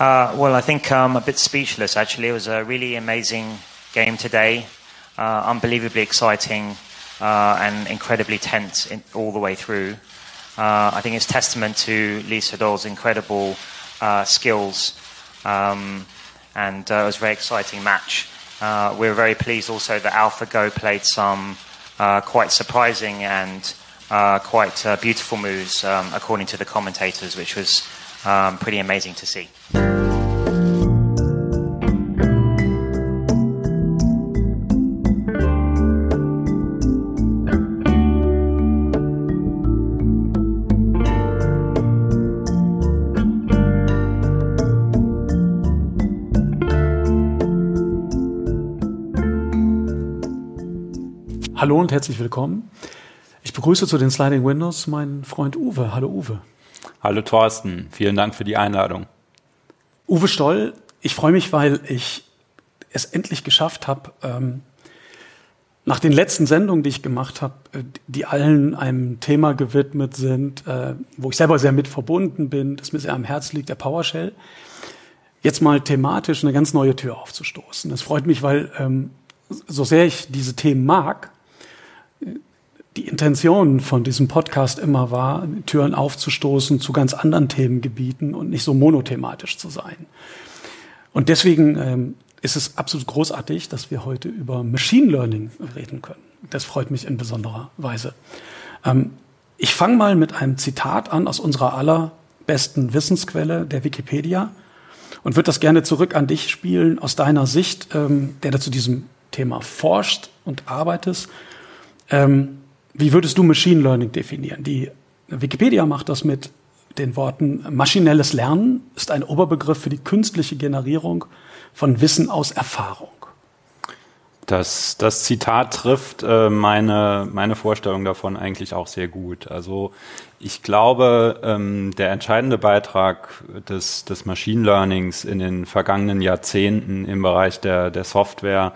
Uh, well, I think I'm a bit speechless actually. It was a really amazing game today, uh, unbelievably exciting uh, and incredibly tense in, all the way through. Uh, I think it's testament to Lisa Doll's incredible uh, skills, um, and uh, it was a very exciting match. we were very pleased also that AlphaGo played some quite surprising and quite beautiful moves, um, according to the commentators, which was um, pretty amazing to see. Hallo und herzlich willkommen. Ich begrüße zu den Sliding Windows meinen Freund Uwe. Hallo Uwe. Hallo Thorsten, vielen Dank für die Einladung. Uwe Stoll, ich freue mich, weil ich es endlich geschafft habe, ähm, nach den letzten Sendungen, die ich gemacht habe, äh, die allen einem Thema gewidmet sind, äh, wo ich selber sehr mit verbunden bin, das mir sehr am Herz liegt, der PowerShell, jetzt mal thematisch eine ganz neue Tür aufzustoßen. Es freut mich, weil ähm, so sehr ich diese Themen mag, die Intention von diesem Podcast immer war, Türen aufzustoßen zu ganz anderen Themengebieten und nicht so monothematisch zu sein. Und deswegen ähm, ist es absolut großartig, dass wir heute über Machine Learning reden können. Das freut mich in besonderer Weise. Ähm, ich fange mal mit einem Zitat an aus unserer allerbesten Wissensquelle, der Wikipedia, und würde das gerne zurück an dich spielen, aus deiner Sicht, ähm, der da zu diesem Thema forscht und arbeitest. Ähm, wie würdest du Machine Learning definieren? Die Wikipedia macht das mit den Worten, maschinelles Lernen ist ein Oberbegriff für die künstliche Generierung von Wissen aus Erfahrung. Das, das Zitat trifft äh, meine, meine Vorstellung davon eigentlich auch sehr gut. Also ich glaube, ähm, der entscheidende Beitrag des, des Machine Learnings in den vergangenen Jahrzehnten im Bereich der, der Software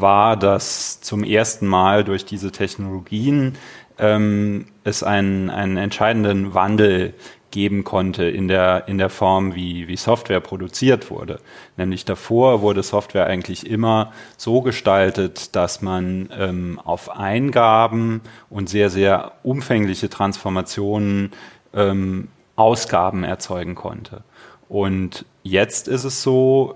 war, dass zum ersten Mal durch diese Technologien ähm, es einen, einen entscheidenden Wandel geben konnte in der, in der Form, wie, wie Software produziert wurde. Nämlich davor wurde Software eigentlich immer so gestaltet, dass man ähm, auf Eingaben und sehr, sehr umfängliche Transformationen ähm, Ausgaben erzeugen konnte. Und jetzt ist es so,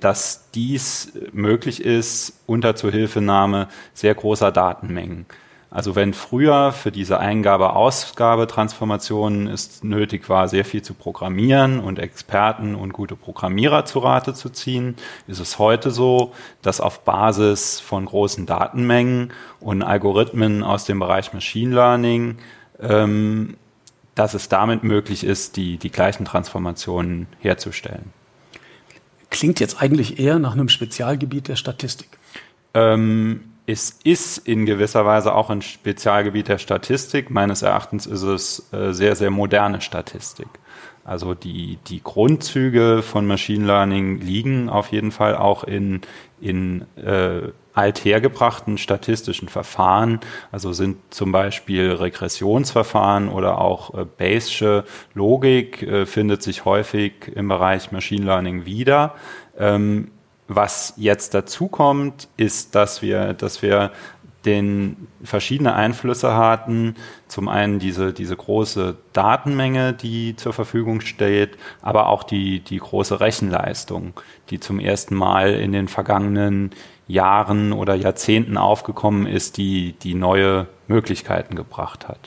dass dies möglich ist unter Zuhilfenahme sehr großer Datenmengen. Also wenn früher für diese Eingabe-Ausgabe-Transformationen es nötig war, sehr viel zu programmieren und Experten und gute Programmierer zu Rate zu ziehen, ist es heute so, dass auf Basis von großen Datenmengen und Algorithmen aus dem Bereich Machine Learning, ähm, dass es damit möglich ist, die, die gleichen Transformationen herzustellen klingt jetzt eigentlich eher nach einem Spezialgebiet der Statistik. Ähm, es ist in gewisser Weise auch ein Spezialgebiet der Statistik. Meines Erachtens ist es äh, sehr, sehr moderne Statistik. Also die, die Grundzüge von Machine Learning liegen auf jeden Fall auch in, in äh, althergebrachten statistischen Verfahren, also sind zum Beispiel Regressionsverfahren oder auch äh, Bayesche Logik äh, findet sich häufig im Bereich Machine Learning wieder. Ähm, was jetzt dazu kommt, ist, dass wir, dass wir den verschiedene Einflüsse hatten. Zum einen diese, diese große Datenmenge, die zur Verfügung steht, aber auch die, die große Rechenleistung, die zum ersten Mal in den vergangenen Jahren oder Jahrzehnten aufgekommen ist, die, die neue Möglichkeiten gebracht hat.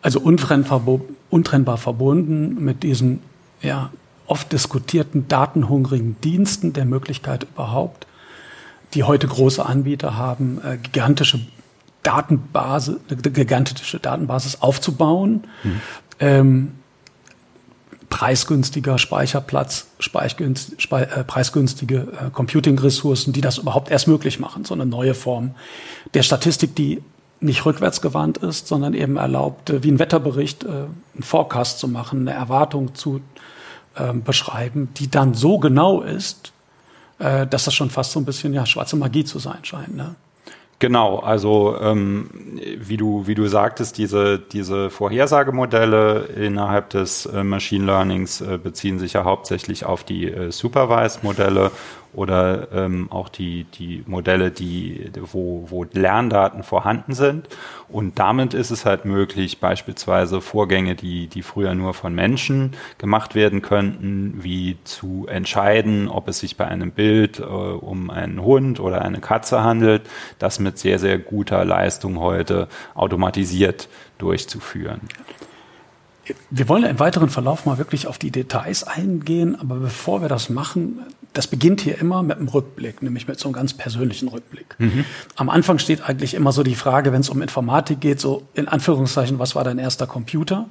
Also untrennbar verbunden mit diesen ja, oft diskutierten datenhungrigen Diensten der Möglichkeit überhaupt, die heute große Anbieter haben, äh, gigantische Datenbasis, eine gigantische Datenbasis aufzubauen. Mhm. Ähm, preisgünstiger Speicherplatz, spei äh, preisgünstige äh, Computing-Ressourcen, die das überhaupt erst möglich machen. So eine neue Form der Statistik, die nicht rückwärtsgewandt ist, sondern eben erlaubt, äh, wie ein Wetterbericht, äh, einen Forecast zu machen, eine Erwartung zu ähm, beschreiben, die dann so genau ist, äh, dass das schon fast so ein bisschen ja schwarze Magie zu sein scheint. Ne? Genau, also ähm, wie du wie du sagtest, diese diese Vorhersagemodelle innerhalb des äh, Machine Learnings äh, beziehen sich ja hauptsächlich auf die äh, Supervised Modelle oder ähm, auch die, die Modelle, die, wo, wo Lerndaten vorhanden sind. Und damit ist es halt möglich, beispielsweise Vorgänge, die, die früher nur von Menschen gemacht werden könnten, wie zu entscheiden, ob es sich bei einem Bild äh, um einen Hund oder eine Katze handelt, das mit sehr, sehr guter Leistung heute automatisiert durchzuführen. Wir wollen im weiteren Verlauf mal wirklich auf die Details eingehen, aber bevor wir das machen, das beginnt hier immer mit einem Rückblick, nämlich mit so einem ganz persönlichen Rückblick. Mhm. Am Anfang steht eigentlich immer so die Frage, wenn es um Informatik geht, so in Anführungszeichen, was war dein erster Computer?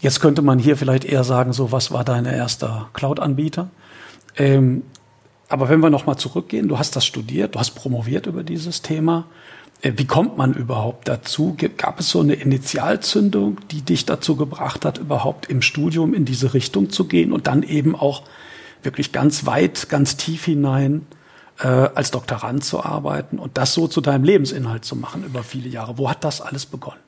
Jetzt könnte man hier vielleicht eher sagen, so was war dein erster Cloud-Anbieter? Ähm, aber wenn wir nochmal zurückgehen, du hast das studiert, du hast promoviert über dieses Thema. Äh, wie kommt man überhaupt dazu? Gab es so eine Initialzündung, die dich dazu gebracht hat, überhaupt im Studium in diese Richtung zu gehen und dann eben auch wirklich ganz weit, ganz tief hinein äh, als Doktorand zu arbeiten und das so zu deinem Lebensinhalt zu machen über viele Jahre? Wo hat das alles begonnen?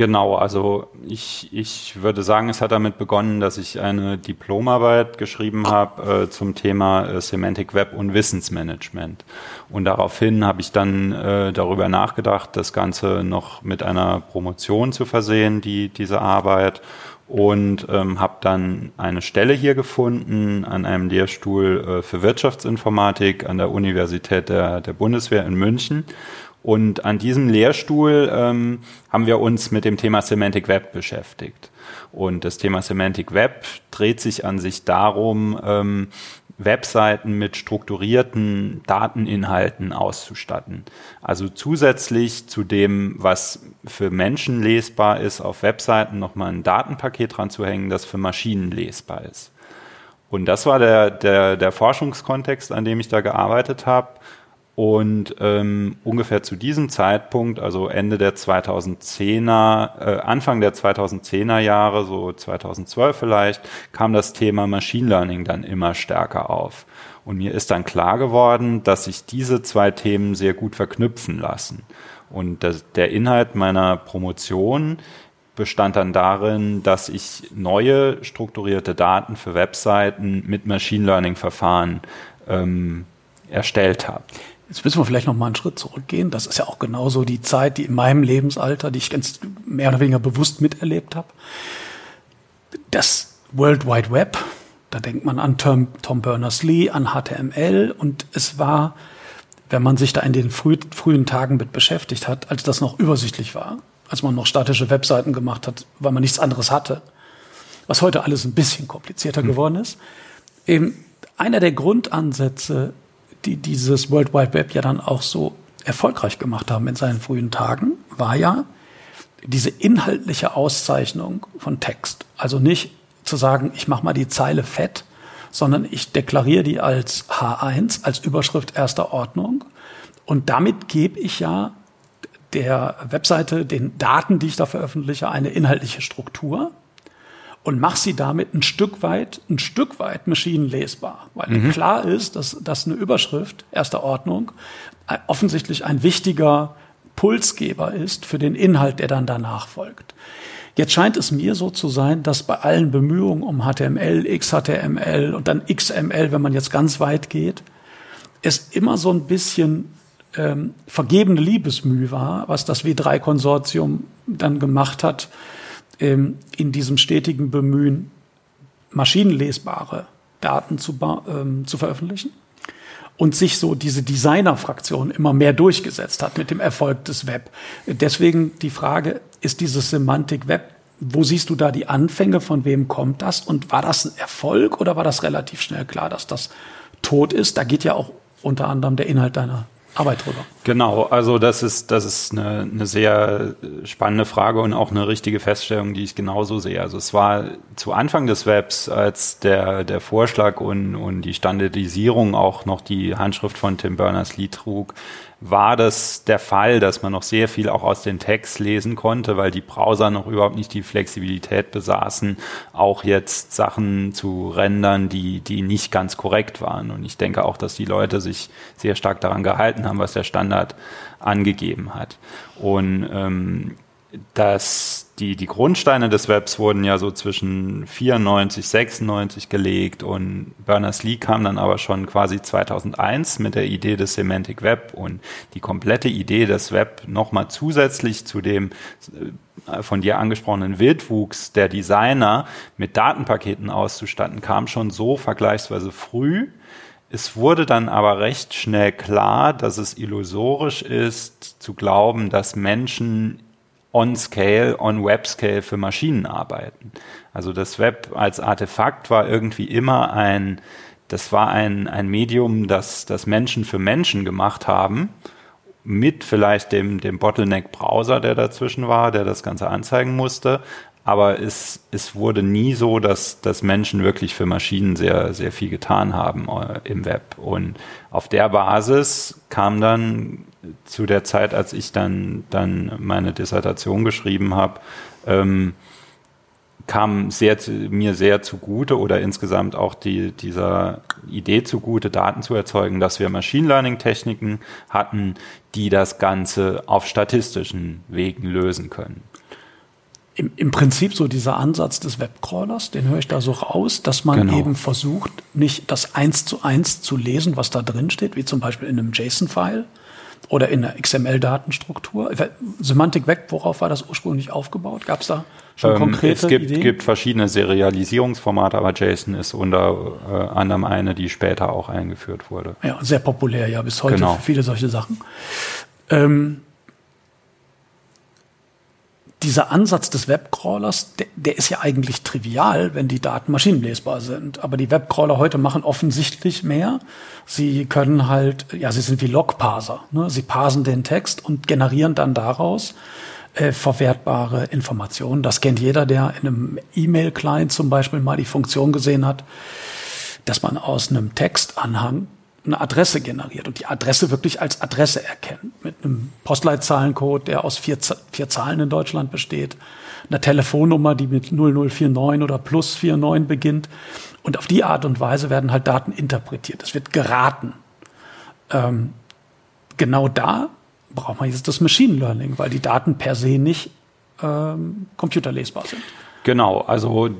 Genau, also ich, ich würde sagen, es hat damit begonnen, dass ich eine Diplomarbeit geschrieben habe äh, zum Thema äh, Semantic Web und Wissensmanagement. Und daraufhin habe ich dann äh, darüber nachgedacht, das Ganze noch mit einer Promotion zu versehen, die, diese Arbeit. Und ähm, habe dann eine Stelle hier gefunden an einem Lehrstuhl äh, für Wirtschaftsinformatik an der Universität der, der Bundeswehr in München und an diesem Lehrstuhl ähm, haben wir uns mit dem Thema Semantic Web beschäftigt. Und das Thema Semantic Web dreht sich an sich darum, ähm, Webseiten mit strukturierten Dateninhalten auszustatten. Also zusätzlich zu dem, was für Menschen lesbar ist, auf Webseiten nochmal ein Datenpaket dran zu hängen, das für Maschinen lesbar ist. Und das war der, der, der Forschungskontext, an dem ich da gearbeitet habe. Und ähm, ungefähr zu diesem Zeitpunkt, also Ende der 2010er, äh, Anfang der 2010er Jahre, so 2012 vielleicht, kam das Thema Machine Learning dann immer stärker auf. Und mir ist dann klar geworden, dass sich diese zwei Themen sehr gut verknüpfen lassen. Und das, der Inhalt meiner Promotion bestand dann darin, dass ich neue strukturierte Daten für Webseiten mit Machine Learning Verfahren ähm, erstellt habe. Jetzt müssen wir vielleicht noch mal einen Schritt zurückgehen. Das ist ja auch genauso die Zeit, die in meinem Lebensalter, die ich ganz mehr oder weniger bewusst miterlebt habe. Das World Wide Web, da denkt man an Tom, Tom Berners-Lee, an HTML und es war, wenn man sich da in den früh, frühen Tagen mit beschäftigt hat, als das noch übersichtlich war, als man noch statische Webseiten gemacht hat, weil man nichts anderes hatte, was heute alles ein bisschen komplizierter mhm. geworden ist. Eben einer der Grundansätze die dieses World Wide Web ja dann auch so erfolgreich gemacht haben in seinen frühen Tagen, war ja diese inhaltliche Auszeichnung von Text. Also nicht zu sagen, ich mache mal die Zeile fett, sondern ich deklariere die als H1, als Überschrift erster Ordnung. Und damit gebe ich ja der Webseite, den Daten, die ich da veröffentliche, eine inhaltliche Struktur und mach sie damit ein Stück weit, ein Stück weit maschinenlesbar. Weil mhm. klar ist, dass, dass eine Überschrift erster Ordnung äh, offensichtlich ein wichtiger Pulsgeber ist für den Inhalt, der dann danach folgt. Jetzt scheint es mir so zu sein, dass bei allen Bemühungen um HTML, XHTML und dann XML, wenn man jetzt ganz weit geht, es immer so ein bisschen ähm, vergebene Liebesmüh war, was das W3-Konsortium dann gemacht hat, ähm, in diesem stetigen Bemühen, maschinenlesbare Daten zu, ähm, zu veröffentlichen und sich so diese Designer-Fraktion immer mehr durchgesetzt hat mit dem Erfolg des Web. Deswegen die Frage, ist dieses Semantik Web, wo siehst du da die Anfänge, von wem kommt das und war das ein Erfolg oder war das relativ schnell klar, dass das tot ist? Da geht ja auch unter anderem der Inhalt deiner Arbeit drüber. Genau, also das ist, das ist eine, eine sehr spannende Frage und auch eine richtige Feststellung, die ich genauso sehe. Also es war zu Anfang des Webs, als der, der Vorschlag und, und die Standardisierung auch noch die Handschrift von Tim Berners-Lee trug, war das der Fall, dass man noch sehr viel auch aus den Text lesen konnte, weil die Browser noch überhaupt nicht die Flexibilität besaßen, auch jetzt Sachen zu rendern, die, die nicht ganz korrekt waren. Und ich denke auch, dass die Leute sich sehr stark daran gehalten haben, was der Standard angegeben hat. Und ähm, dass die, die Grundsteine des Webs wurden ja so zwischen 94, 96 gelegt und Berners-Lee kam dann aber schon quasi 2001 mit der Idee des Semantic Web und die komplette Idee des Web nochmal zusätzlich zu dem äh, von dir angesprochenen Wildwuchs der Designer mit Datenpaketen auszustatten, kam schon so vergleichsweise früh. Es wurde dann aber recht schnell klar, dass es illusorisch ist, zu glauben, dass Menschen on-scale, on-web-scale für Maschinen arbeiten. Also das Web als Artefakt war irgendwie immer ein, das war ein, ein Medium, das, das Menschen für Menschen gemacht haben, mit vielleicht dem, dem Bottleneck-Browser, der dazwischen war, der das Ganze anzeigen musste. Aber es, es wurde nie so, dass, dass Menschen wirklich für Maschinen sehr, sehr viel getan haben äh, im Web. Und auf der Basis kam dann zu der Zeit, als ich dann, dann meine Dissertation geschrieben habe, ähm, kam sehr zu, mir sehr zugute oder insgesamt auch die, dieser Idee zugute, Daten zu erzeugen, dass wir Machine Learning Techniken hatten, die das Ganze auf statistischen Wegen lösen können. Im, Im, Prinzip so dieser Ansatz des Webcrawlers, den höre ich da so raus, dass man genau. eben versucht, nicht das eins zu eins zu lesen, was da drin steht, wie zum Beispiel in einem JSON-File, oder in der XML-Datenstruktur? Semantik weg, worauf war das ursprünglich aufgebaut? Gab es da schon ähm, konkrete Es gibt, Ideen? gibt verschiedene Serialisierungsformate, aber JSON ist unter äh, anderem eine, die später auch eingeführt wurde. Ja, sehr populär ja bis heute genau. für viele solche Sachen. Ähm, dieser Ansatz des Webcrawlers, der, der, ist ja eigentlich trivial, wenn die Daten maschinenlesbar sind. Aber die Webcrawler heute machen offensichtlich mehr. Sie können halt, ja, sie sind wie Logparser. Ne? Sie parsen den Text und generieren dann daraus äh, verwertbare Informationen. Das kennt jeder, der in einem E-Mail-Client zum Beispiel mal die Funktion gesehen hat, dass man aus einem Textanhang eine Adresse generiert und die Adresse wirklich als Adresse erkennt. Mit einem Postleitzahlencode, der aus vier, vier Zahlen in Deutschland besteht, einer Telefonnummer, die mit 0049 oder plus 49 beginnt. Und auf die Art und Weise werden halt Daten interpretiert. Es wird geraten. Ähm, genau da braucht man jetzt das Machine Learning, weil die Daten per se nicht ähm, computerlesbar sind. Genau, also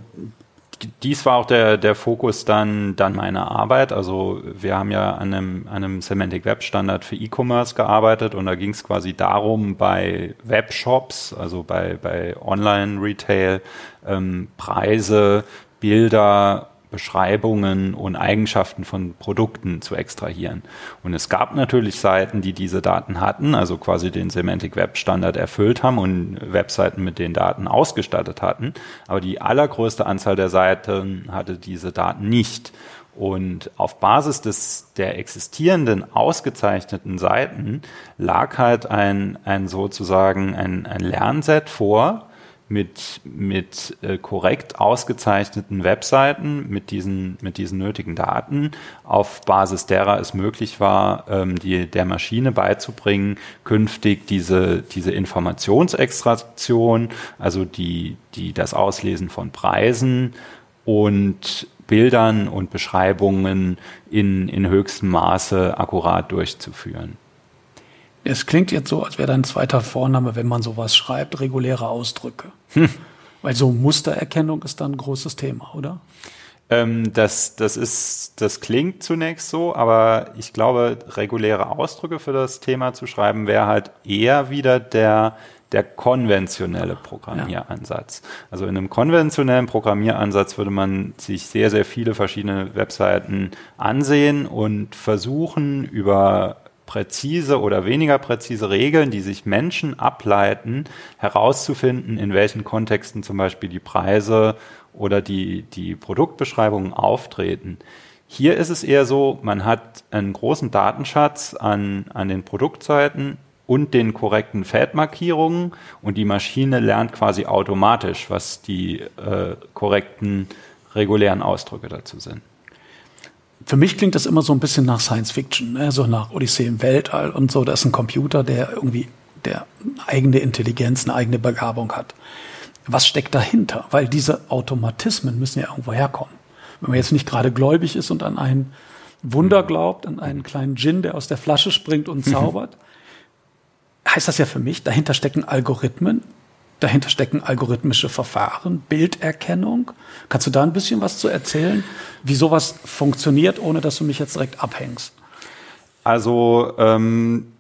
dies war auch der, der Fokus dann, dann meiner Arbeit. Also wir haben ja an einem, einem Semantic Web Standard für E-Commerce gearbeitet und da ging es quasi darum, bei Webshops, also bei, bei Online-Retail, ähm, Preise, Bilder Beschreibungen und Eigenschaften von Produkten zu extrahieren. Und es gab natürlich Seiten, die diese Daten hatten, also quasi den Semantic Web Standard erfüllt haben und Webseiten mit den Daten ausgestattet hatten. Aber die allergrößte Anzahl der Seiten hatte diese Daten nicht. Und auf Basis des, der existierenden ausgezeichneten Seiten lag halt ein, ein sozusagen ein, ein Lernset vor, mit, mit äh, korrekt ausgezeichneten Webseiten, mit diesen, mit diesen nötigen Daten, auf Basis derer es möglich war, ähm, die, der Maschine beizubringen, künftig diese, diese Informationsextraktion, also die, die, das Auslesen von Preisen und Bildern und Beschreibungen in, in höchstem Maße akkurat durchzuführen. Es klingt jetzt so, als wäre dein zweiter Vorname, wenn man sowas schreibt, reguläre Ausdrücke. Hm. Weil so Mustererkennung ist dann ein großes Thema, oder? Ähm, das, das ist, das klingt zunächst so, aber ich glaube, reguläre Ausdrücke für das Thema zu schreiben, wäre halt eher wieder der, der konventionelle Programmieransatz. Ja. Also in einem konventionellen Programmieransatz würde man sich sehr, sehr viele verschiedene Webseiten ansehen und versuchen, über präzise oder weniger präzise Regeln, die sich Menschen ableiten, herauszufinden, in welchen Kontexten zum Beispiel die Preise oder die, die Produktbeschreibungen auftreten. Hier ist es eher so, man hat einen großen Datenschatz an, an den Produktseiten und den korrekten Feldmarkierungen und die Maschine lernt quasi automatisch, was die äh, korrekten regulären Ausdrücke dazu sind. Für mich klingt das immer so ein bisschen nach Science Fiction, ne? so nach Odyssee im Weltall und so. Da ist ein Computer, der irgendwie der eine eigene Intelligenz, eine eigene Begabung hat. Was steckt dahinter? Weil diese Automatismen müssen ja irgendwo herkommen. Wenn man jetzt nicht gerade gläubig ist und an ein Wunder glaubt, an einen kleinen Djinn, der aus der Flasche springt und mhm. zaubert, heißt das ja für mich, dahinter stecken Algorithmen, dahinter stecken algorithmische Verfahren, Bilderkennung. Kannst du da ein bisschen was zu erzählen, wie sowas funktioniert, ohne dass du mich jetzt direkt abhängst? Also ähm,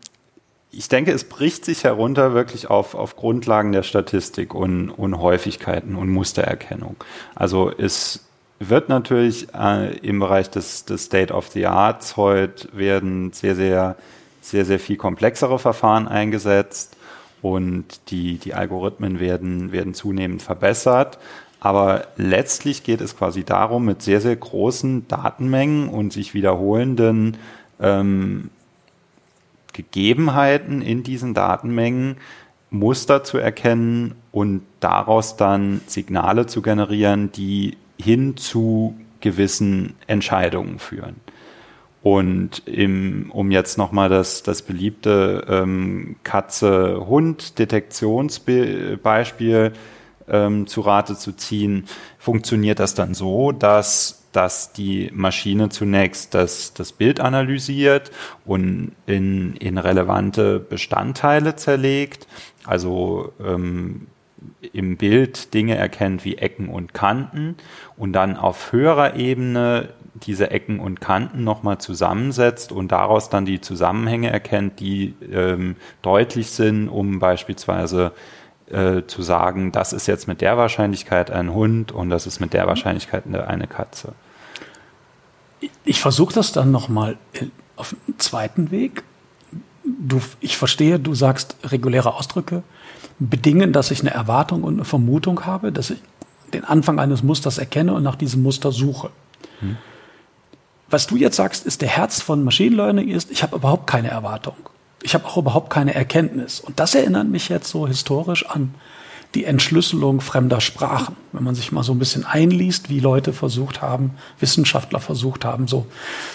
ich denke, es bricht sich herunter wirklich auf, auf Grundlagen der Statistik und, und Häufigkeiten und Mustererkennung. Also es wird natürlich äh, im Bereich des, des State of the Arts heute werden sehr, sehr, sehr, sehr viel komplexere Verfahren eingesetzt und die, die Algorithmen werden, werden zunehmend verbessert. Aber letztlich geht es quasi darum, mit sehr, sehr großen Datenmengen und sich wiederholenden ähm, Gegebenheiten in diesen Datenmengen Muster zu erkennen und daraus dann Signale zu generieren, die hin zu gewissen Entscheidungen führen. Und im, um jetzt nochmal das, das beliebte ähm, Katze-Hund-Detektionsbeispiel ähm, zu Rate zu ziehen, funktioniert das dann so, dass dass die Maschine zunächst das, das Bild analysiert und in, in relevante Bestandteile zerlegt, also ähm, im Bild Dinge erkennt wie Ecken und Kanten und dann auf höherer Ebene diese Ecken und Kanten nochmal zusammensetzt und daraus dann die Zusammenhänge erkennt, die ähm, deutlich sind, um beispielsweise äh, zu sagen, das ist jetzt mit der Wahrscheinlichkeit ein Hund und das ist mit der Wahrscheinlichkeit eine Katze. Ich versuche das dann nochmal auf einen zweiten Weg. Du, ich verstehe, du sagst reguläre Ausdrücke bedingen, dass ich eine Erwartung und eine Vermutung habe, dass ich den Anfang eines Musters erkenne und nach diesem Muster suche. Hm. Was du jetzt sagst, ist der Herz von Machine Learning ist, ich habe überhaupt keine Erwartung. Ich habe auch überhaupt keine Erkenntnis. Und das erinnert mich jetzt so historisch an die Entschlüsselung fremder Sprachen. Wenn man sich mal so ein bisschen einliest, wie Leute versucht haben, Wissenschaftler versucht haben, so,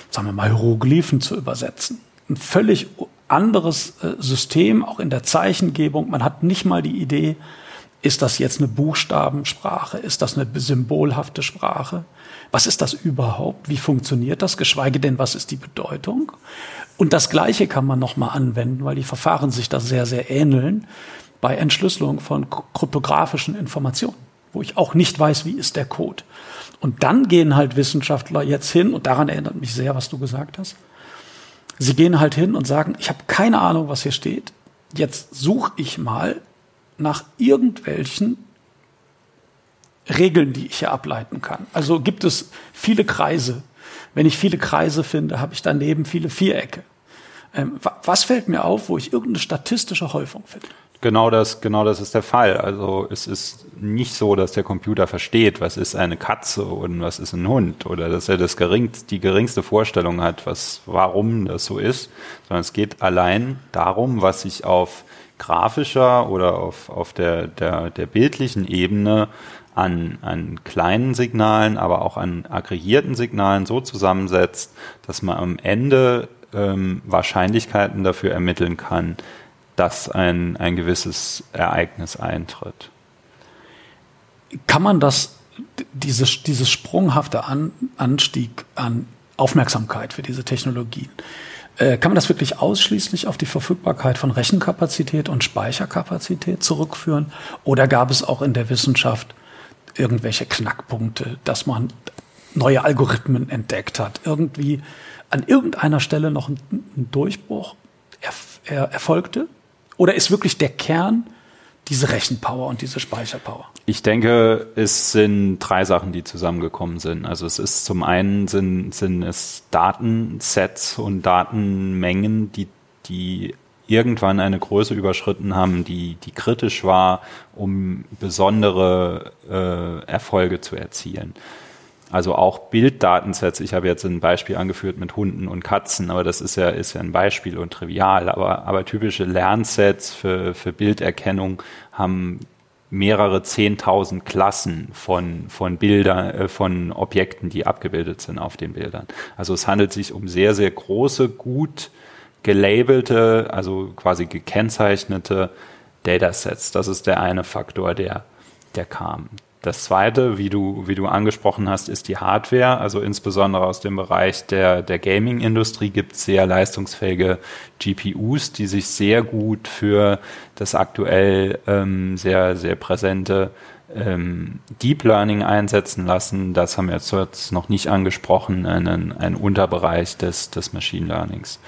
sagen wir mal, Hieroglyphen zu übersetzen. Ein völlig anderes äh, System, auch in der Zeichengebung. Man hat nicht mal die Idee, ist das jetzt eine Buchstabensprache? Ist das eine symbolhafte Sprache? Was ist das überhaupt? Wie funktioniert das? Geschweige denn, was ist die Bedeutung? Und das Gleiche kann man nochmal anwenden, weil die Verfahren sich da sehr, sehr ähneln bei Entschlüsselung von kryptografischen Informationen, wo ich auch nicht weiß, wie ist der Code. Und dann gehen halt Wissenschaftler jetzt hin, und daran erinnert mich sehr, was du gesagt hast, Sie gehen halt hin und sagen, ich habe keine Ahnung, was hier steht. Jetzt suche ich mal nach irgendwelchen Regeln, die ich hier ableiten kann. Also gibt es viele Kreise. Wenn ich viele Kreise finde, habe ich daneben viele Vierecke. Ähm, was fällt mir auf, wo ich irgendeine statistische Häufung finde? Genau das, genau das ist der Fall. Also es ist nicht so, dass der Computer versteht, was ist eine Katze und was ist ein Hund oder dass er das geringst, die geringste Vorstellung hat, was, warum das so ist, sondern es geht allein darum, was sich auf grafischer oder auf, auf der, der, der bildlichen Ebene an, an kleinen Signalen, aber auch an aggregierten Signalen so zusammensetzt, dass man am Ende ähm, Wahrscheinlichkeiten dafür ermitteln kann, dass ein, ein gewisses Ereignis eintritt. Kann man das, dieses, dieses sprunghafte an, Anstieg an Aufmerksamkeit für diese Technologien, äh, kann man das wirklich ausschließlich auf die Verfügbarkeit von Rechenkapazität und Speicherkapazität zurückführen? Oder gab es auch in der Wissenschaft irgendwelche Knackpunkte, dass man neue Algorithmen entdeckt hat? Irgendwie an irgendeiner Stelle noch ein, ein Durchbruch erf er, erfolgte? Oder ist wirklich der Kern diese Rechenpower und diese Speicherpower? Ich denke, es sind drei Sachen, die zusammengekommen sind. Also es ist zum einen sind, sind es Datensets und Datenmengen, die, die irgendwann eine Größe überschritten haben, die, die kritisch war, um besondere äh, Erfolge zu erzielen. Also auch Bilddatensets. Ich habe jetzt ein Beispiel angeführt mit Hunden und Katzen, aber das ist ja, ist ja ein Beispiel und trivial. Aber, aber typische Lernsets für, für Bilderkennung haben mehrere zehntausend Klassen von, von Bildern, äh, von Objekten, die abgebildet sind auf den Bildern. Also es handelt sich um sehr, sehr große, gut gelabelte, also quasi gekennzeichnete Datasets. Das ist der eine Faktor, der, der kam. Das zweite, wie du, wie du angesprochen hast, ist die Hardware. Also insbesondere aus dem Bereich der, der Gaming-Industrie gibt es sehr leistungsfähige GPUs, die sich sehr gut für das aktuell ähm, sehr, sehr präsente ähm, Deep Learning einsetzen lassen. Das haben wir jetzt noch nicht angesprochen, einen, ein Unterbereich des, des Machine Learnings.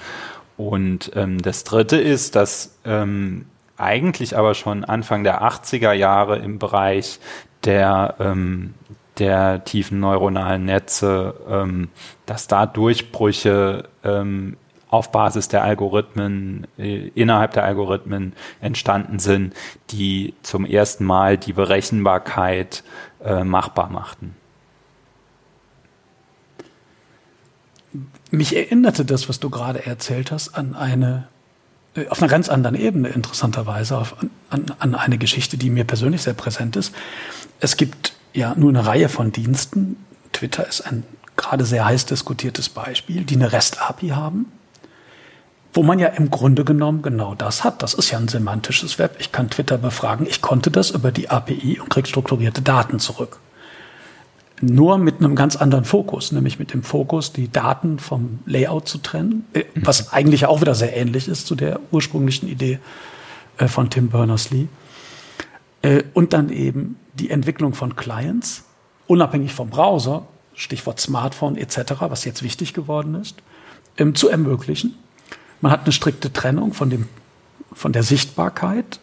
Und ähm, das dritte ist, dass ähm, eigentlich aber schon Anfang der 80er Jahre im Bereich der, ähm, der tiefen neuronalen Netze, ähm, dass da Durchbrüche ähm, auf Basis der Algorithmen, äh, innerhalb der Algorithmen entstanden sind, die zum ersten Mal die Berechenbarkeit äh, machbar machten. Mich erinnerte das, was du gerade erzählt hast, an eine äh, auf einer ganz anderen Ebene interessanterweise auf, an, an eine Geschichte, die mir persönlich sehr präsent ist. Es gibt ja nur eine Reihe von Diensten. Twitter ist ein gerade sehr heiß diskutiertes Beispiel, die eine REST-API haben, wo man ja im Grunde genommen genau das hat. Das ist ja ein semantisches Web. Ich kann Twitter befragen. Ich konnte das über die API und kriege strukturierte Daten zurück nur mit einem ganz anderen Fokus, nämlich mit dem Fokus, die Daten vom Layout zu trennen, äh, was eigentlich auch wieder sehr ähnlich ist zu der ursprünglichen Idee äh, von Tim Berners-Lee. Äh, und dann eben die Entwicklung von Clients, unabhängig vom Browser, Stichwort Smartphone etc., was jetzt wichtig geworden ist, ähm, zu ermöglichen. Man hat eine strikte Trennung von, dem, von der Sichtbarkeit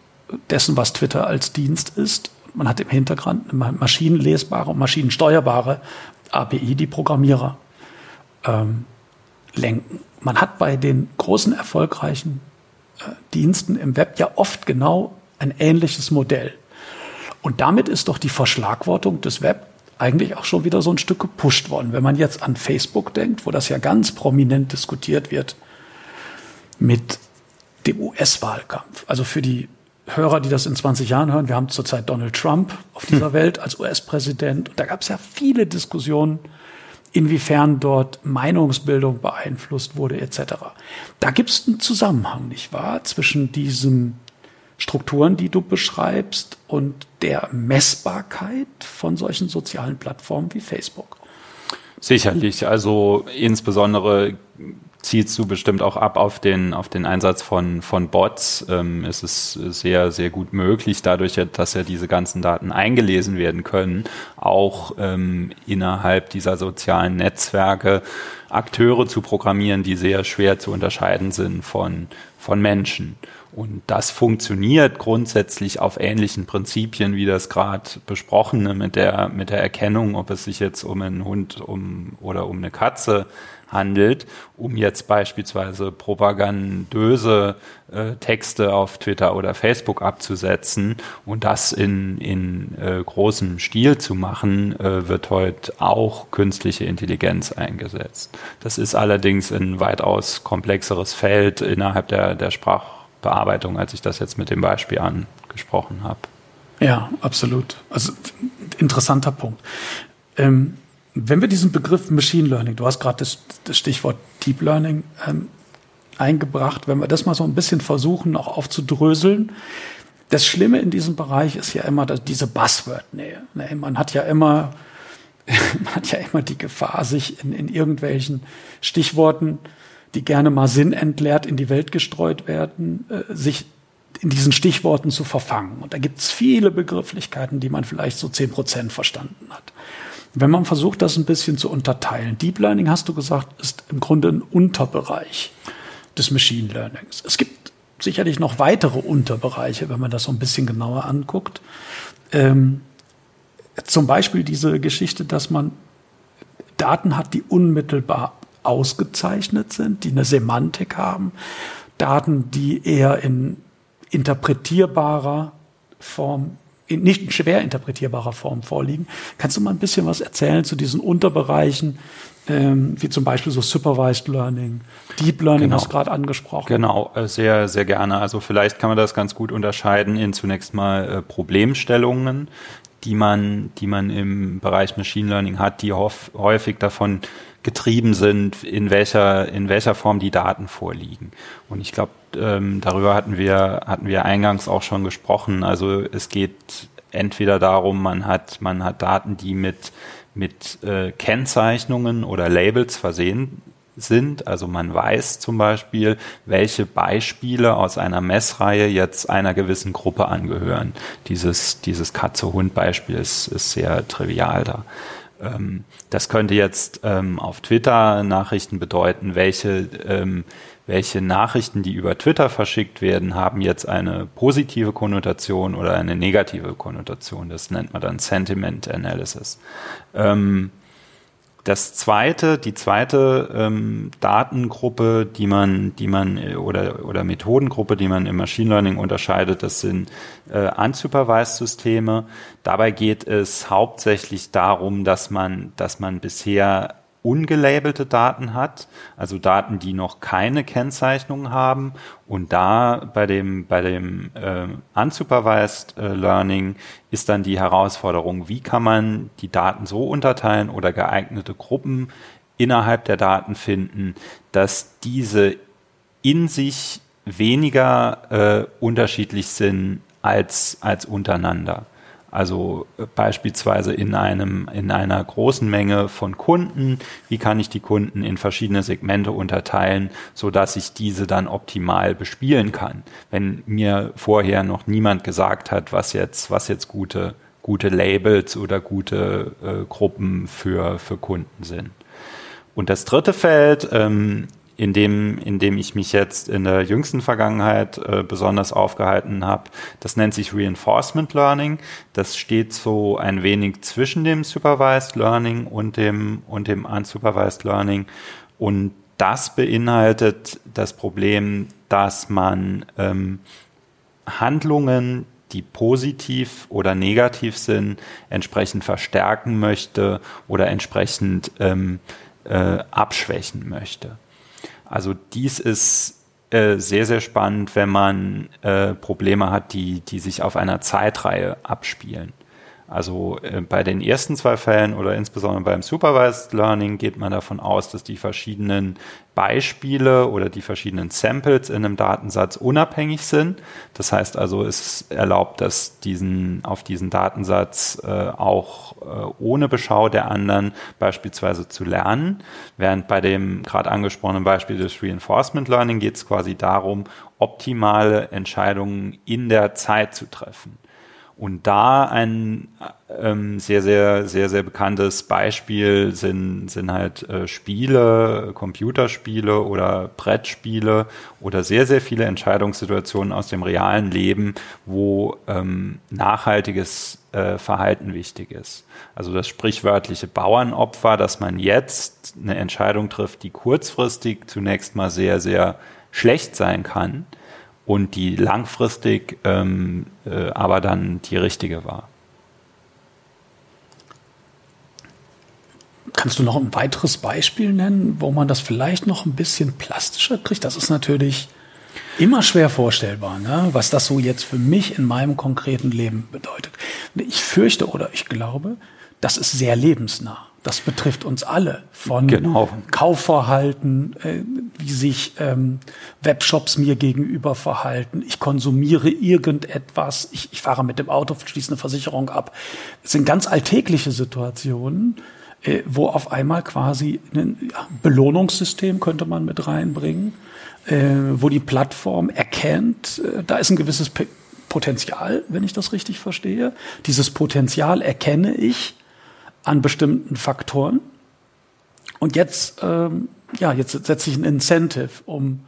dessen, was Twitter als Dienst ist, man hat im Hintergrund eine maschinenlesbare und maschinensteuerbare API, die Programmierer ähm, lenken. Man hat bei den großen erfolgreichen äh, Diensten im Web ja oft genau ein ähnliches Modell. Und damit ist doch die Verschlagwortung des Web eigentlich auch schon wieder so ein Stück gepusht worden. Wenn man jetzt an Facebook denkt, wo das ja ganz prominent diskutiert wird mit dem US-Wahlkampf. Also für die Hörer, die das in 20 Jahren hören, wir haben zurzeit Donald Trump auf dieser hm. Welt als US-Präsident. Und da gab es ja viele Diskussionen, inwiefern dort Meinungsbildung beeinflusst wurde, etc. Da gibt es einen Zusammenhang, nicht wahr, zwischen diesen Strukturen, die du beschreibst, und der Messbarkeit von solchen sozialen Plattformen wie Facebook. Sicherlich, also insbesondere zielst du bestimmt auch ab auf den, auf den Einsatz von, von Bots. Ähm, es ist sehr, sehr gut möglich, dadurch, dass ja diese ganzen Daten eingelesen werden können, auch ähm, innerhalb dieser sozialen Netzwerke Akteure zu programmieren, die sehr schwer zu unterscheiden sind von, von Menschen. Und das funktioniert grundsätzlich auf ähnlichen Prinzipien wie das gerade besprochene mit der, mit der Erkennung, ob es sich jetzt um einen Hund um, oder um eine Katze handelt, um jetzt beispielsweise propagandöse äh, Texte auf Twitter oder Facebook abzusetzen und das in, in äh, großem Stil zu machen, äh, wird heute auch künstliche Intelligenz eingesetzt. Das ist allerdings ein weitaus komplexeres Feld innerhalb der, der Sprachbearbeitung, als ich das jetzt mit dem Beispiel angesprochen habe. Ja, absolut. Also interessanter Punkt. Ähm, wenn wir diesen Begriff Machine Learning, du hast gerade das, das, Stichwort Deep Learning ähm, eingebracht, wenn wir das mal so ein bisschen versuchen, noch aufzudröseln. Das Schlimme in diesem Bereich ist ja immer diese Buzzword-Nähe. Ne? Man hat ja immer, man hat ja immer die Gefahr, sich in, in irgendwelchen Stichworten, die gerne mal sinnentleert in die Welt gestreut werden, äh, sich in diesen Stichworten zu verfangen. Und da gibt es viele Begrifflichkeiten, die man vielleicht so zehn Prozent verstanden hat. Wenn man versucht, das ein bisschen zu unterteilen, Deep Learning, hast du gesagt, ist im Grunde ein Unterbereich des Machine Learnings. Es gibt sicherlich noch weitere Unterbereiche, wenn man das so ein bisschen genauer anguckt. Ähm, zum Beispiel diese Geschichte, dass man Daten hat, die unmittelbar ausgezeichnet sind, die eine Semantik haben, Daten, die eher in interpretierbarer Form in nicht schwer interpretierbarer Form vorliegen. Kannst du mal ein bisschen was erzählen zu diesen Unterbereichen ähm, wie zum Beispiel so Supervised Learning, Deep Learning genau. hast du gerade angesprochen. Genau, äh, sehr, sehr gerne. Also vielleicht kann man das ganz gut unterscheiden in zunächst mal äh, Problemstellungen, die man, die man im Bereich Machine Learning hat, die häufig davon getrieben sind, in welcher, in welcher Form die Daten vorliegen. Und ich glaube, ähm, darüber hatten wir, hatten wir eingangs auch schon gesprochen. Also es geht entweder darum, man hat, man hat Daten, die mit, mit äh, Kennzeichnungen oder Labels versehen sind. Also man weiß zum Beispiel, welche Beispiele aus einer Messreihe jetzt einer gewissen Gruppe angehören. Dieses, dieses Katze-Hund-Beispiel ist, ist sehr trivial da. Ähm, das könnte jetzt ähm, auf Twitter Nachrichten bedeuten, welche, ähm, welche Nachrichten, die über Twitter verschickt werden, haben jetzt eine positive Konnotation oder eine negative Konnotation. Das nennt man dann Sentiment Analysis. Ähm, das zweite, die zweite ähm, Datengruppe, die man, die man äh, oder oder Methodengruppe, die man im Machine Learning unterscheidet, das sind äh, unsupervised Systeme. Dabei geht es hauptsächlich darum, dass man, dass man bisher ungelabelte Daten hat, also Daten, die noch keine Kennzeichnung haben. Und da bei dem, bei dem äh, Unsupervised äh, Learning ist dann die Herausforderung, wie kann man die Daten so unterteilen oder geeignete Gruppen innerhalb der Daten finden, dass diese in sich weniger äh, unterschiedlich sind als, als untereinander. Also äh, beispielsweise in einem, in einer großen Menge von Kunden. Wie kann ich die Kunden in verschiedene Segmente unterteilen, so dass ich diese dann optimal bespielen kann? Wenn mir vorher noch niemand gesagt hat, was jetzt, was jetzt gute, gute Labels oder gute äh, Gruppen für, für Kunden sind. Und das dritte Feld ähm, in dem, in dem ich mich jetzt in der jüngsten Vergangenheit äh, besonders aufgehalten habe. Das nennt sich Reinforcement Learning. Das steht so ein wenig zwischen dem Supervised Learning und dem, und dem Unsupervised Learning. Und das beinhaltet das Problem, dass man ähm, Handlungen, die positiv oder negativ sind, entsprechend verstärken möchte oder entsprechend ähm, äh, abschwächen möchte. Also dies ist äh, sehr, sehr spannend, wenn man äh, Probleme hat, die, die sich auf einer Zeitreihe abspielen. Also äh, bei den ersten zwei Fällen oder insbesondere beim Supervised Learning geht man davon aus, dass die verschiedenen Beispiele oder die verschiedenen Samples in einem Datensatz unabhängig sind. Das heißt also, es erlaubt, dass diesen, auf diesen Datensatz äh, auch äh, ohne Beschau der anderen beispielsweise zu lernen. Während bei dem gerade angesprochenen Beispiel des Reinforcement Learning geht es quasi darum, optimale Entscheidungen in der Zeit zu treffen. Und da ein ähm, sehr, sehr, sehr, sehr bekanntes Beispiel sind, sind halt äh, Spiele, Computerspiele oder Brettspiele oder sehr, sehr viele Entscheidungssituationen aus dem realen Leben, wo ähm, nachhaltiges äh, Verhalten wichtig ist. Also das sprichwörtliche Bauernopfer, dass man jetzt eine Entscheidung trifft, die kurzfristig zunächst mal sehr, sehr schlecht sein kann und die langfristig ähm, äh, aber dann die richtige war. Kannst du noch ein weiteres Beispiel nennen, wo man das vielleicht noch ein bisschen plastischer kriegt? Das ist natürlich immer schwer vorstellbar, ne? was das so jetzt für mich in meinem konkreten Leben bedeutet. Ich fürchte oder ich glaube, das ist sehr lebensnah. Das betrifft uns alle. Von genau. Kaufverhalten, äh, wie sich ähm, Webshops mir gegenüber verhalten. Ich konsumiere irgendetwas. Ich, ich fahre mit dem Auto, schließe eine Versicherung ab. Es sind ganz alltägliche Situationen, äh, wo auf einmal quasi ein ja, Belohnungssystem könnte man mit reinbringen, äh, wo die Plattform erkennt, äh, da ist ein gewisses P Potenzial, wenn ich das richtig verstehe. Dieses Potenzial erkenne ich an bestimmten Faktoren. Und jetzt, ähm, ja, jetzt setze ich ein Incentive, um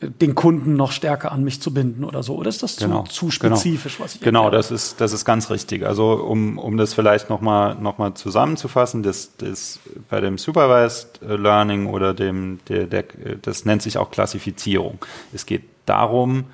äh, den Kunden noch stärker an mich zu binden oder so. Oder ist das genau, zu, zu genau. spezifisch, genau. was ich Genau, das ist, das ist ganz richtig. Also um, um das vielleicht nochmal noch mal zusammenzufassen, das, das bei dem Supervised Learning oder dem, der, der, das nennt sich auch Klassifizierung. Es geht darum,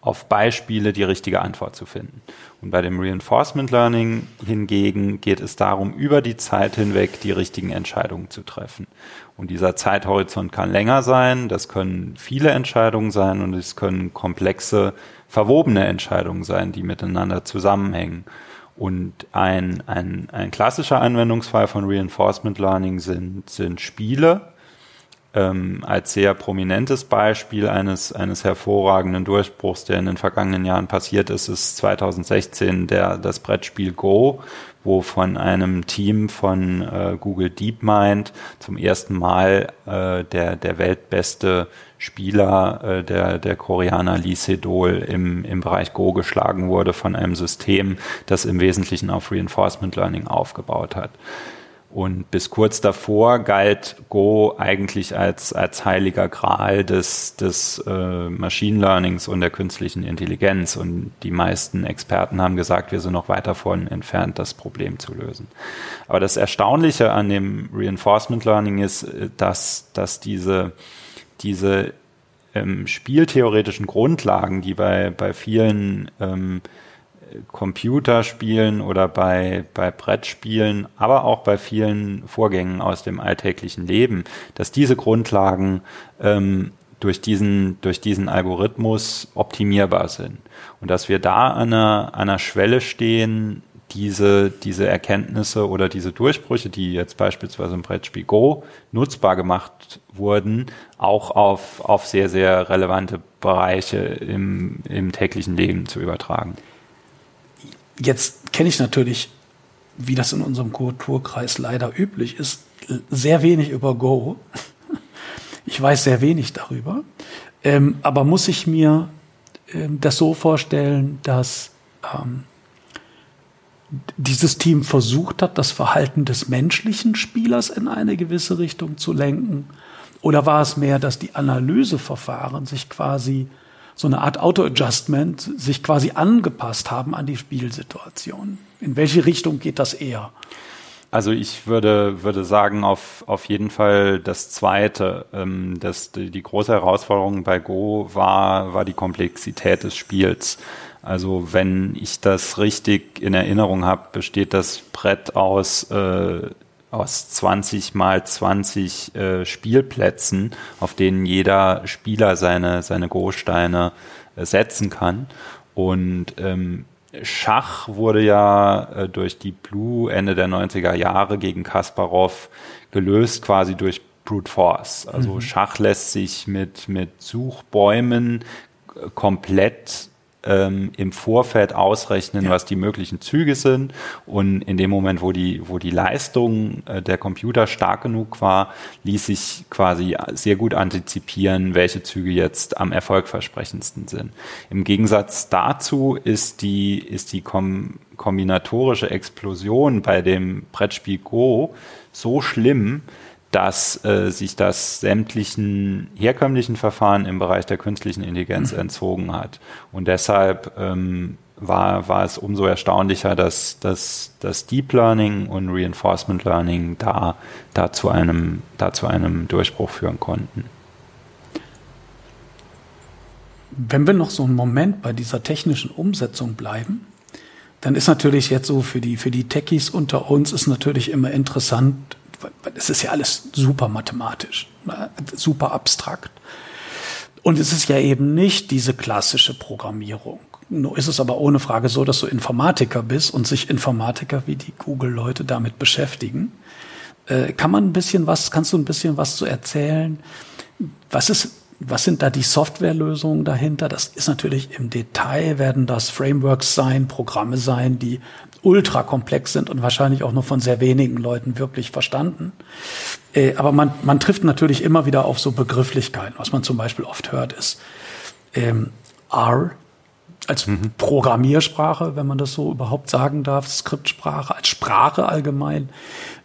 auf Beispiele die richtige Antwort zu finden. Und bei dem Reinforcement Learning hingegen geht es darum, über die Zeit hinweg die richtigen Entscheidungen zu treffen. Und dieser Zeithorizont kann länger sein, das können viele Entscheidungen sein und es können komplexe, verwobene Entscheidungen sein, die miteinander zusammenhängen. Und ein, ein, ein klassischer Anwendungsfall von Reinforcement Learning sind, sind Spiele, ähm, als sehr prominentes Beispiel eines, eines hervorragenden Durchbruchs, der in den vergangenen Jahren passiert ist, ist 2016 der, das Brettspiel Go, wo von einem Team von äh, Google DeepMind zum ersten Mal äh, der, der weltbeste Spieler, äh, der, der Koreaner Lee Sedol im, im Bereich Go geschlagen wurde von einem System, das im Wesentlichen auf Reinforcement Learning aufgebaut hat. Und bis kurz davor galt Go eigentlich als, als heiliger Gral des, des äh, Machine Learnings und der künstlichen Intelligenz. Und die meisten Experten haben gesagt, wir sind noch weit davon entfernt, das Problem zu lösen. Aber das Erstaunliche an dem Reinforcement Learning ist, äh, dass, dass diese, diese ähm, spieltheoretischen Grundlagen, die bei, bei vielen ähm, Computerspielen oder bei, bei Brettspielen, aber auch bei vielen Vorgängen aus dem alltäglichen Leben, dass diese Grundlagen ähm, durch, diesen, durch diesen Algorithmus optimierbar sind. Und dass wir da an einer, an einer Schwelle stehen, diese, diese Erkenntnisse oder diese Durchbrüche, die jetzt beispielsweise im Brettspiel Go nutzbar gemacht wurden, auch auf, auf sehr, sehr relevante Bereiche im, im täglichen Leben zu übertragen. Jetzt kenne ich natürlich, wie das in unserem Kulturkreis leider üblich ist, sehr wenig über Go. Ich weiß sehr wenig darüber. Ähm, aber muss ich mir ähm, das so vorstellen, dass ähm, dieses Team versucht hat, das Verhalten des menschlichen Spielers in eine gewisse Richtung zu lenken? Oder war es mehr, dass die Analyseverfahren sich quasi so eine Art Auto-Adjustment sich quasi angepasst haben an die Spielsituation. In welche Richtung geht das eher? Also ich würde, würde sagen, auf, auf jeden Fall das Zweite. Ähm, das, die, die große Herausforderung bei Go war, war die Komplexität des Spiels. Also wenn ich das richtig in Erinnerung habe, besteht das Brett aus äh, aus 20 mal 20 äh, Spielplätzen, auf denen jeder Spieler seine, seine Großsteine äh, setzen kann. Und ähm, Schach wurde ja äh, durch die Blue Ende der 90er Jahre gegen Kasparov gelöst, quasi durch Brute Force. Also mhm. Schach lässt sich mit, mit Suchbäumen äh, komplett ähm, im Vorfeld ausrechnen, ja. was die möglichen Züge sind. Und in dem Moment, wo die, wo die Leistung äh, der Computer stark genug war, ließ sich quasi sehr gut antizipieren, welche Züge jetzt am erfolgversprechendsten sind. Im Gegensatz dazu ist die, ist die kom kombinatorische Explosion bei dem Brettspiel Go so schlimm, dass äh, sich das sämtlichen herkömmlichen Verfahren im Bereich der künstlichen Intelligenz mhm. entzogen hat. Und deshalb ähm, war, war es umso erstaunlicher, dass, dass, dass Deep Learning und Reinforcement Learning da, da, zu einem, da zu einem Durchbruch führen konnten. Wenn wir noch so einen Moment bei dieser technischen Umsetzung bleiben, dann ist natürlich jetzt so für die, für die Techies unter uns ist natürlich immer interessant, es ist ja alles super mathematisch, ne? super abstrakt. Und es ist ja eben nicht diese klassische Programmierung. Nur ist es aber ohne Frage so, dass du Informatiker bist und sich Informatiker wie die Google-Leute damit beschäftigen. Äh, kann man ein bisschen was, kannst du ein bisschen was zu erzählen? Was ist, was sind da die Softwarelösungen dahinter? Das ist natürlich im Detail werden das Frameworks sein, Programme sein, die ultra komplex sind und wahrscheinlich auch nur von sehr wenigen Leuten wirklich verstanden. Äh, aber man, man trifft natürlich immer wieder auf so Begrifflichkeiten. Was man zum Beispiel oft hört, ist ähm, R als mhm. Programmiersprache, wenn man das so überhaupt sagen darf, Skriptsprache, als Sprache allgemein,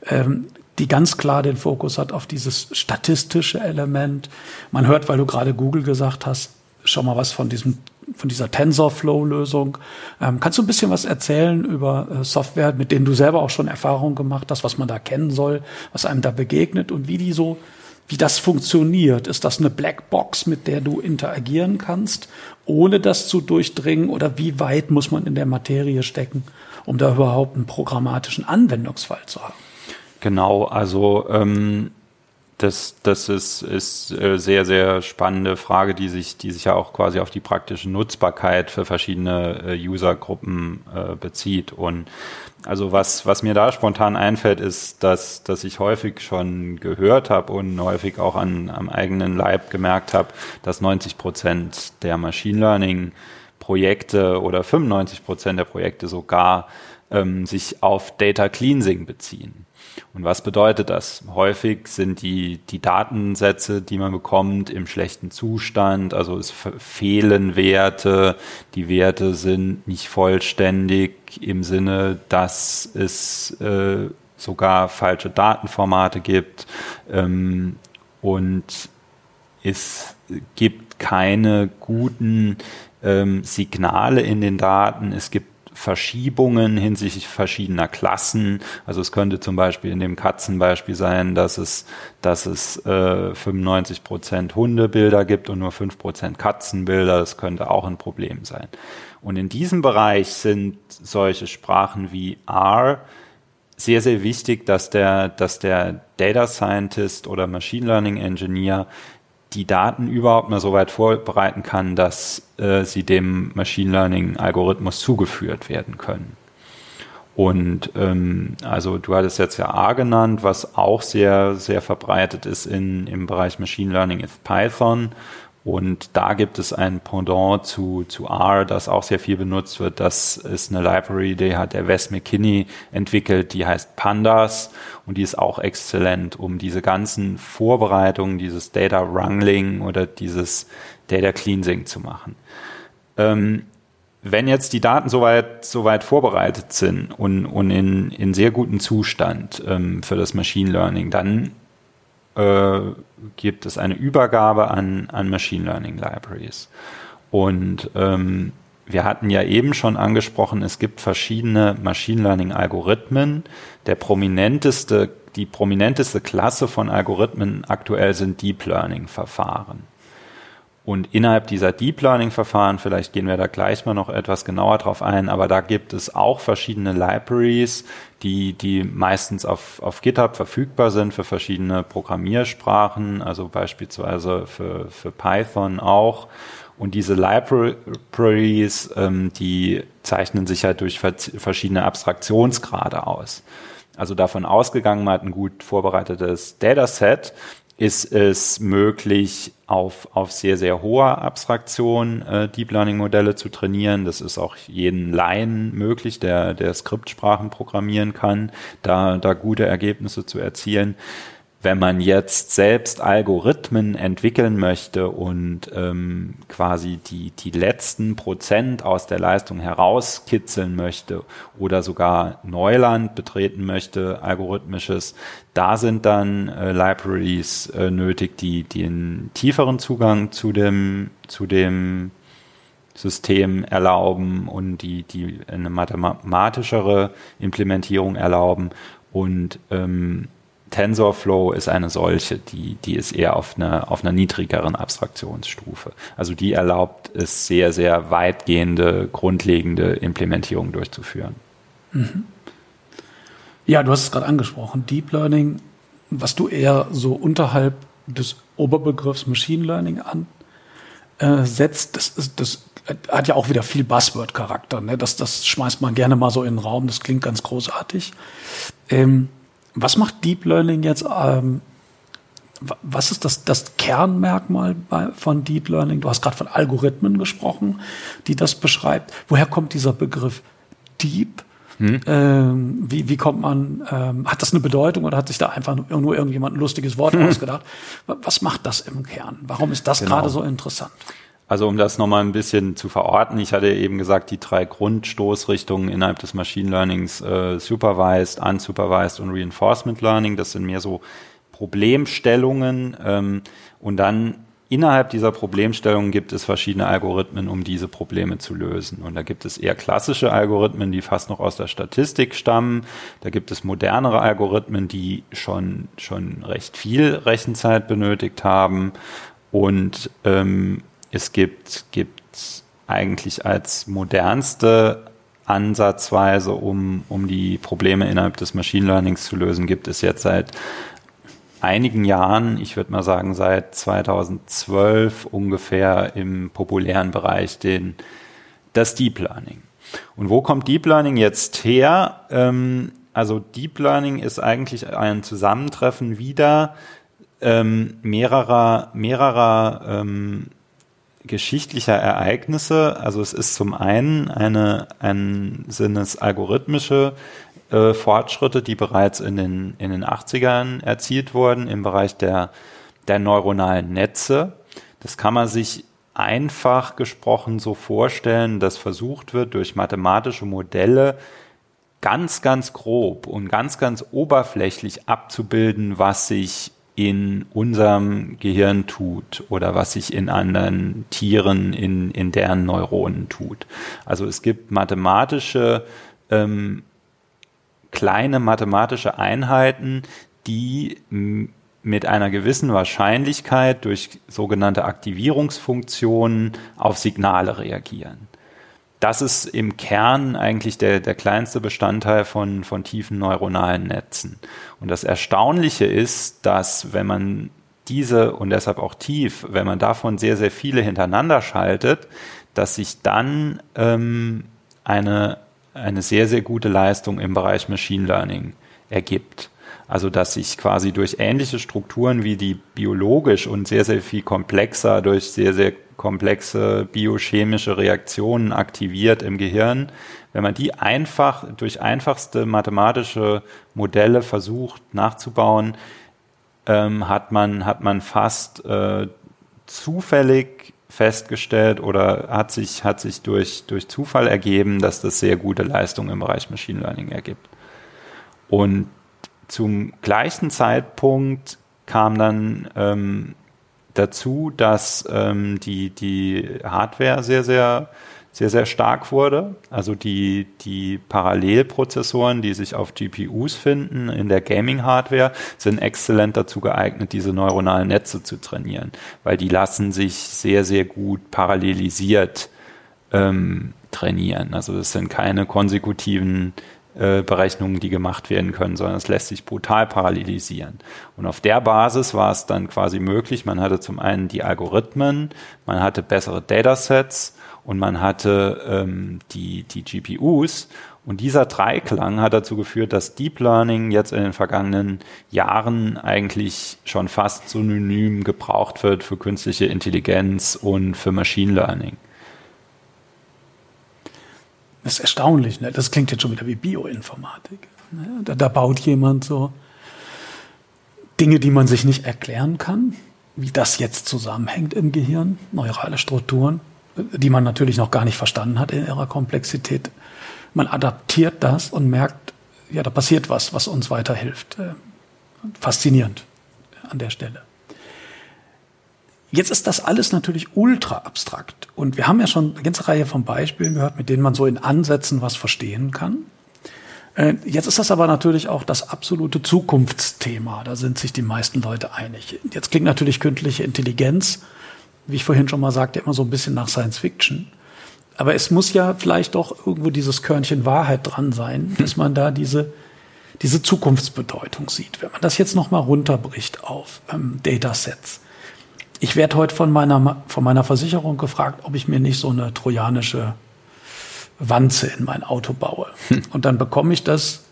ähm, die ganz klar den Fokus hat auf dieses statistische Element. Man hört, weil du gerade Google gesagt hast, schon mal was von diesem von dieser TensorFlow-Lösung. Ähm, kannst du ein bisschen was erzählen über äh, Software, mit denen du selber auch schon Erfahrungen gemacht hast, was man da kennen soll, was einem da begegnet und wie die so, wie das funktioniert. Ist das eine Blackbox, mit der du interagieren kannst, ohne das zu durchdringen? Oder wie weit muss man in der Materie stecken, um da überhaupt einen programmatischen Anwendungsfall zu haben? Genau, also ähm, das, das ist, ist äh, sehr, sehr spannende Frage, die sich, die sich ja auch quasi auf die praktische Nutzbarkeit für verschiedene äh, Usergruppen äh, bezieht. Und also was, was mir da spontan einfällt, ist, dass, dass ich häufig schon gehört habe und häufig auch an, am eigenen Leib gemerkt habe, dass 90 Prozent der Machine Learning Projekte oder 95 Prozent der Projekte sogar ähm, sich auf Data Cleansing beziehen. Und was bedeutet das? Häufig sind die, die Datensätze, die man bekommt, im schlechten Zustand, also es fehlen Werte, die Werte sind nicht vollständig im Sinne, dass es äh, sogar falsche Datenformate gibt ähm, und es gibt keine guten ähm, Signale in den Daten. Es gibt Verschiebungen hinsichtlich verschiedener Klassen. Also es könnte zum Beispiel in dem Katzenbeispiel sein, dass es, dass es äh, 95 Prozent Hundebilder gibt und nur 5 Prozent Katzenbilder. Das könnte auch ein Problem sein. Und in diesem Bereich sind solche Sprachen wie R sehr, sehr wichtig, dass der, dass der Data Scientist oder Machine Learning Engineer die Daten überhaupt mal so weit vorbereiten kann, dass äh, sie dem Machine Learning Algorithmus zugeführt werden können. Und ähm, also du hattest jetzt ja A genannt, was auch sehr, sehr verbreitet ist in, im Bereich Machine Learning ist Python. Und da gibt es ein Pendant zu, zu R, das auch sehr viel benutzt wird. Das ist eine Library, die hat der Wes McKinney entwickelt, die heißt Pandas und die ist auch exzellent, um diese ganzen Vorbereitungen, dieses Data Wrangling oder dieses Data Cleansing zu machen. Ähm, wenn jetzt die Daten soweit, soweit vorbereitet sind und, und in, in sehr gutem Zustand ähm, für das Machine Learning, dann äh, gibt es eine Übergabe an, an Machine Learning Libraries. Und ähm, wir hatten ja eben schon angesprochen, es gibt verschiedene Machine Learning Algorithmen. Der prominenteste, die prominenteste Klasse von Algorithmen aktuell sind Deep Learning Verfahren. Und innerhalb dieser Deep Learning Verfahren, vielleicht gehen wir da gleich mal noch etwas genauer drauf ein, aber da gibt es auch verschiedene Libraries, die, die meistens auf, auf GitHub verfügbar sind für verschiedene Programmiersprachen, also beispielsweise für, für Python auch. Und diese Libraries, ähm, die zeichnen sich halt durch verschiedene Abstraktionsgrade aus. Also davon ausgegangen, man hat ein gut vorbereitetes Dataset, ist es möglich, auf, auf sehr, sehr hoher Abstraktion äh, Deep Learning Modelle zu trainieren. Das ist auch jeden Laien möglich, der, der Skriptsprachen programmieren kann, da, da gute Ergebnisse zu erzielen wenn man jetzt selbst Algorithmen entwickeln möchte und ähm, quasi die, die letzten Prozent aus der Leistung herauskitzeln möchte oder sogar Neuland betreten möchte, algorithmisches, da sind dann äh, Libraries äh, nötig, die, die einen tieferen Zugang zu dem, zu dem System erlauben und die, die eine mathematischere Implementierung erlauben. Und ähm, TensorFlow ist eine solche, die, die ist eher auf einer, auf einer niedrigeren Abstraktionsstufe. Also die erlaubt es sehr, sehr weitgehende, grundlegende Implementierung durchzuführen. Mhm. Ja, du hast es gerade angesprochen. Deep Learning, was du eher so unterhalb des Oberbegriffs Machine Learning ansetzt, das, ist, das hat ja auch wieder viel Buzzword-Charakter. Ne? Das, das schmeißt man gerne mal so in den Raum, das klingt ganz großartig. Ähm, was macht Deep Learning jetzt? Ähm, was ist das, das Kernmerkmal bei, von Deep Learning? Du hast gerade von Algorithmen gesprochen, die das beschreibt. Woher kommt dieser Begriff Deep? Hm. Ähm, wie, wie kommt man, ähm, hat das eine Bedeutung oder hat sich da einfach nur, irgendjemand ein lustiges Wort hm. ausgedacht? Was macht das im Kern? Warum ist das genau. gerade so interessant? Also um das nochmal ein bisschen zu verorten, ich hatte eben gesagt, die drei Grundstoßrichtungen innerhalb des Machine Learnings, äh, Supervised, Unsupervised und Reinforcement Learning, das sind mehr so Problemstellungen ähm, und dann innerhalb dieser Problemstellung gibt es verschiedene Algorithmen, um diese Probleme zu lösen. Und da gibt es eher klassische Algorithmen, die fast noch aus der Statistik stammen. Da gibt es modernere Algorithmen, die schon, schon recht viel Rechenzeit benötigt haben. Und ähm, es gibt, gibt eigentlich als modernste Ansatzweise, um, um die Probleme innerhalb des Machine Learnings zu lösen, gibt es jetzt seit einigen Jahren, ich würde mal sagen seit 2012 ungefähr im populären Bereich, den, das Deep Learning. Und wo kommt Deep Learning jetzt her? Ähm, also Deep Learning ist eigentlich ein Zusammentreffen wieder ähm, mehrerer, mehrerer ähm, geschichtlicher Ereignisse. Also es ist zum einen eine, ein Sinnes algorithmische äh, Fortschritte, die bereits in den, in den 80ern erzielt wurden im Bereich der, der neuronalen Netze. Das kann man sich einfach gesprochen so vorstellen, dass versucht wird, durch mathematische Modelle ganz, ganz grob und ganz, ganz oberflächlich abzubilden, was sich in unserem Gehirn tut oder was sich in anderen Tieren, in, in deren Neuronen tut. Also es gibt mathematische ähm, kleine mathematische Einheiten, die mit einer gewissen Wahrscheinlichkeit durch sogenannte Aktivierungsfunktionen auf Signale reagieren. Das ist im Kern eigentlich der, der kleinste Bestandteil von, von tiefen neuronalen Netzen. Und das Erstaunliche ist, dass wenn man diese und deshalb auch tief, wenn man davon sehr, sehr viele hintereinander schaltet, dass sich dann ähm, eine eine sehr, sehr gute Leistung im Bereich Machine Learning ergibt. Also dass sich quasi durch ähnliche Strukturen wie die biologisch und sehr, sehr viel komplexer durch sehr, sehr komplexe biochemische Reaktionen aktiviert im Gehirn, wenn man die einfach durch einfachste mathematische Modelle versucht nachzubauen, ähm, hat, man, hat man fast äh, zufällig festgestellt oder hat sich, hat sich durch, durch Zufall ergeben, dass das sehr gute Leistung im Bereich Machine Learning ergibt. Und zum gleichen Zeitpunkt kam dann ähm, dazu, dass ähm, die, die Hardware sehr, sehr sehr, sehr stark wurde. Also die, die Parallelprozessoren, die sich auf GPUs finden in der Gaming-Hardware, sind exzellent dazu geeignet, diese neuronalen Netze zu trainieren, weil die lassen sich sehr, sehr gut parallelisiert ähm, trainieren. Also das sind keine konsekutiven Berechnungen, die gemacht werden können, sondern es lässt sich brutal parallelisieren. Und auf der Basis war es dann quasi möglich, man hatte zum einen die Algorithmen, man hatte bessere Datasets und man hatte ähm, die, die GPUs. Und dieser Dreiklang hat dazu geführt, dass Deep Learning jetzt in den vergangenen Jahren eigentlich schon fast synonym gebraucht wird für künstliche Intelligenz und für Machine Learning. Das ist erstaunlich, ne? Das klingt jetzt schon wieder wie Bioinformatik. Ne? Da, da baut jemand so Dinge, die man sich nicht erklären kann, wie das jetzt zusammenhängt im Gehirn, neurale Strukturen die man natürlich noch gar nicht verstanden hat in ihrer Komplexität. Man adaptiert das und merkt, ja, da passiert was, was uns weiterhilft. Äh, faszinierend an der Stelle. Jetzt ist das alles natürlich ultra abstrakt. Und wir haben ja schon eine ganze Reihe von Beispielen gehört, mit denen man so in Ansätzen was verstehen kann. Äh, jetzt ist das aber natürlich auch das absolute Zukunftsthema. Da sind sich die meisten Leute einig. Jetzt klingt natürlich künstliche Intelligenz wie ich vorhin schon mal sagte, immer so ein bisschen nach Science Fiction. Aber es muss ja vielleicht doch irgendwo dieses Körnchen Wahrheit dran sein, dass man da diese, diese Zukunftsbedeutung sieht. Wenn man das jetzt nochmal runterbricht auf ähm, Datasets. Ich werde heute von meiner, von meiner Versicherung gefragt, ob ich mir nicht so eine trojanische Wanze in mein Auto baue. Hm. Und dann bekomme ich das,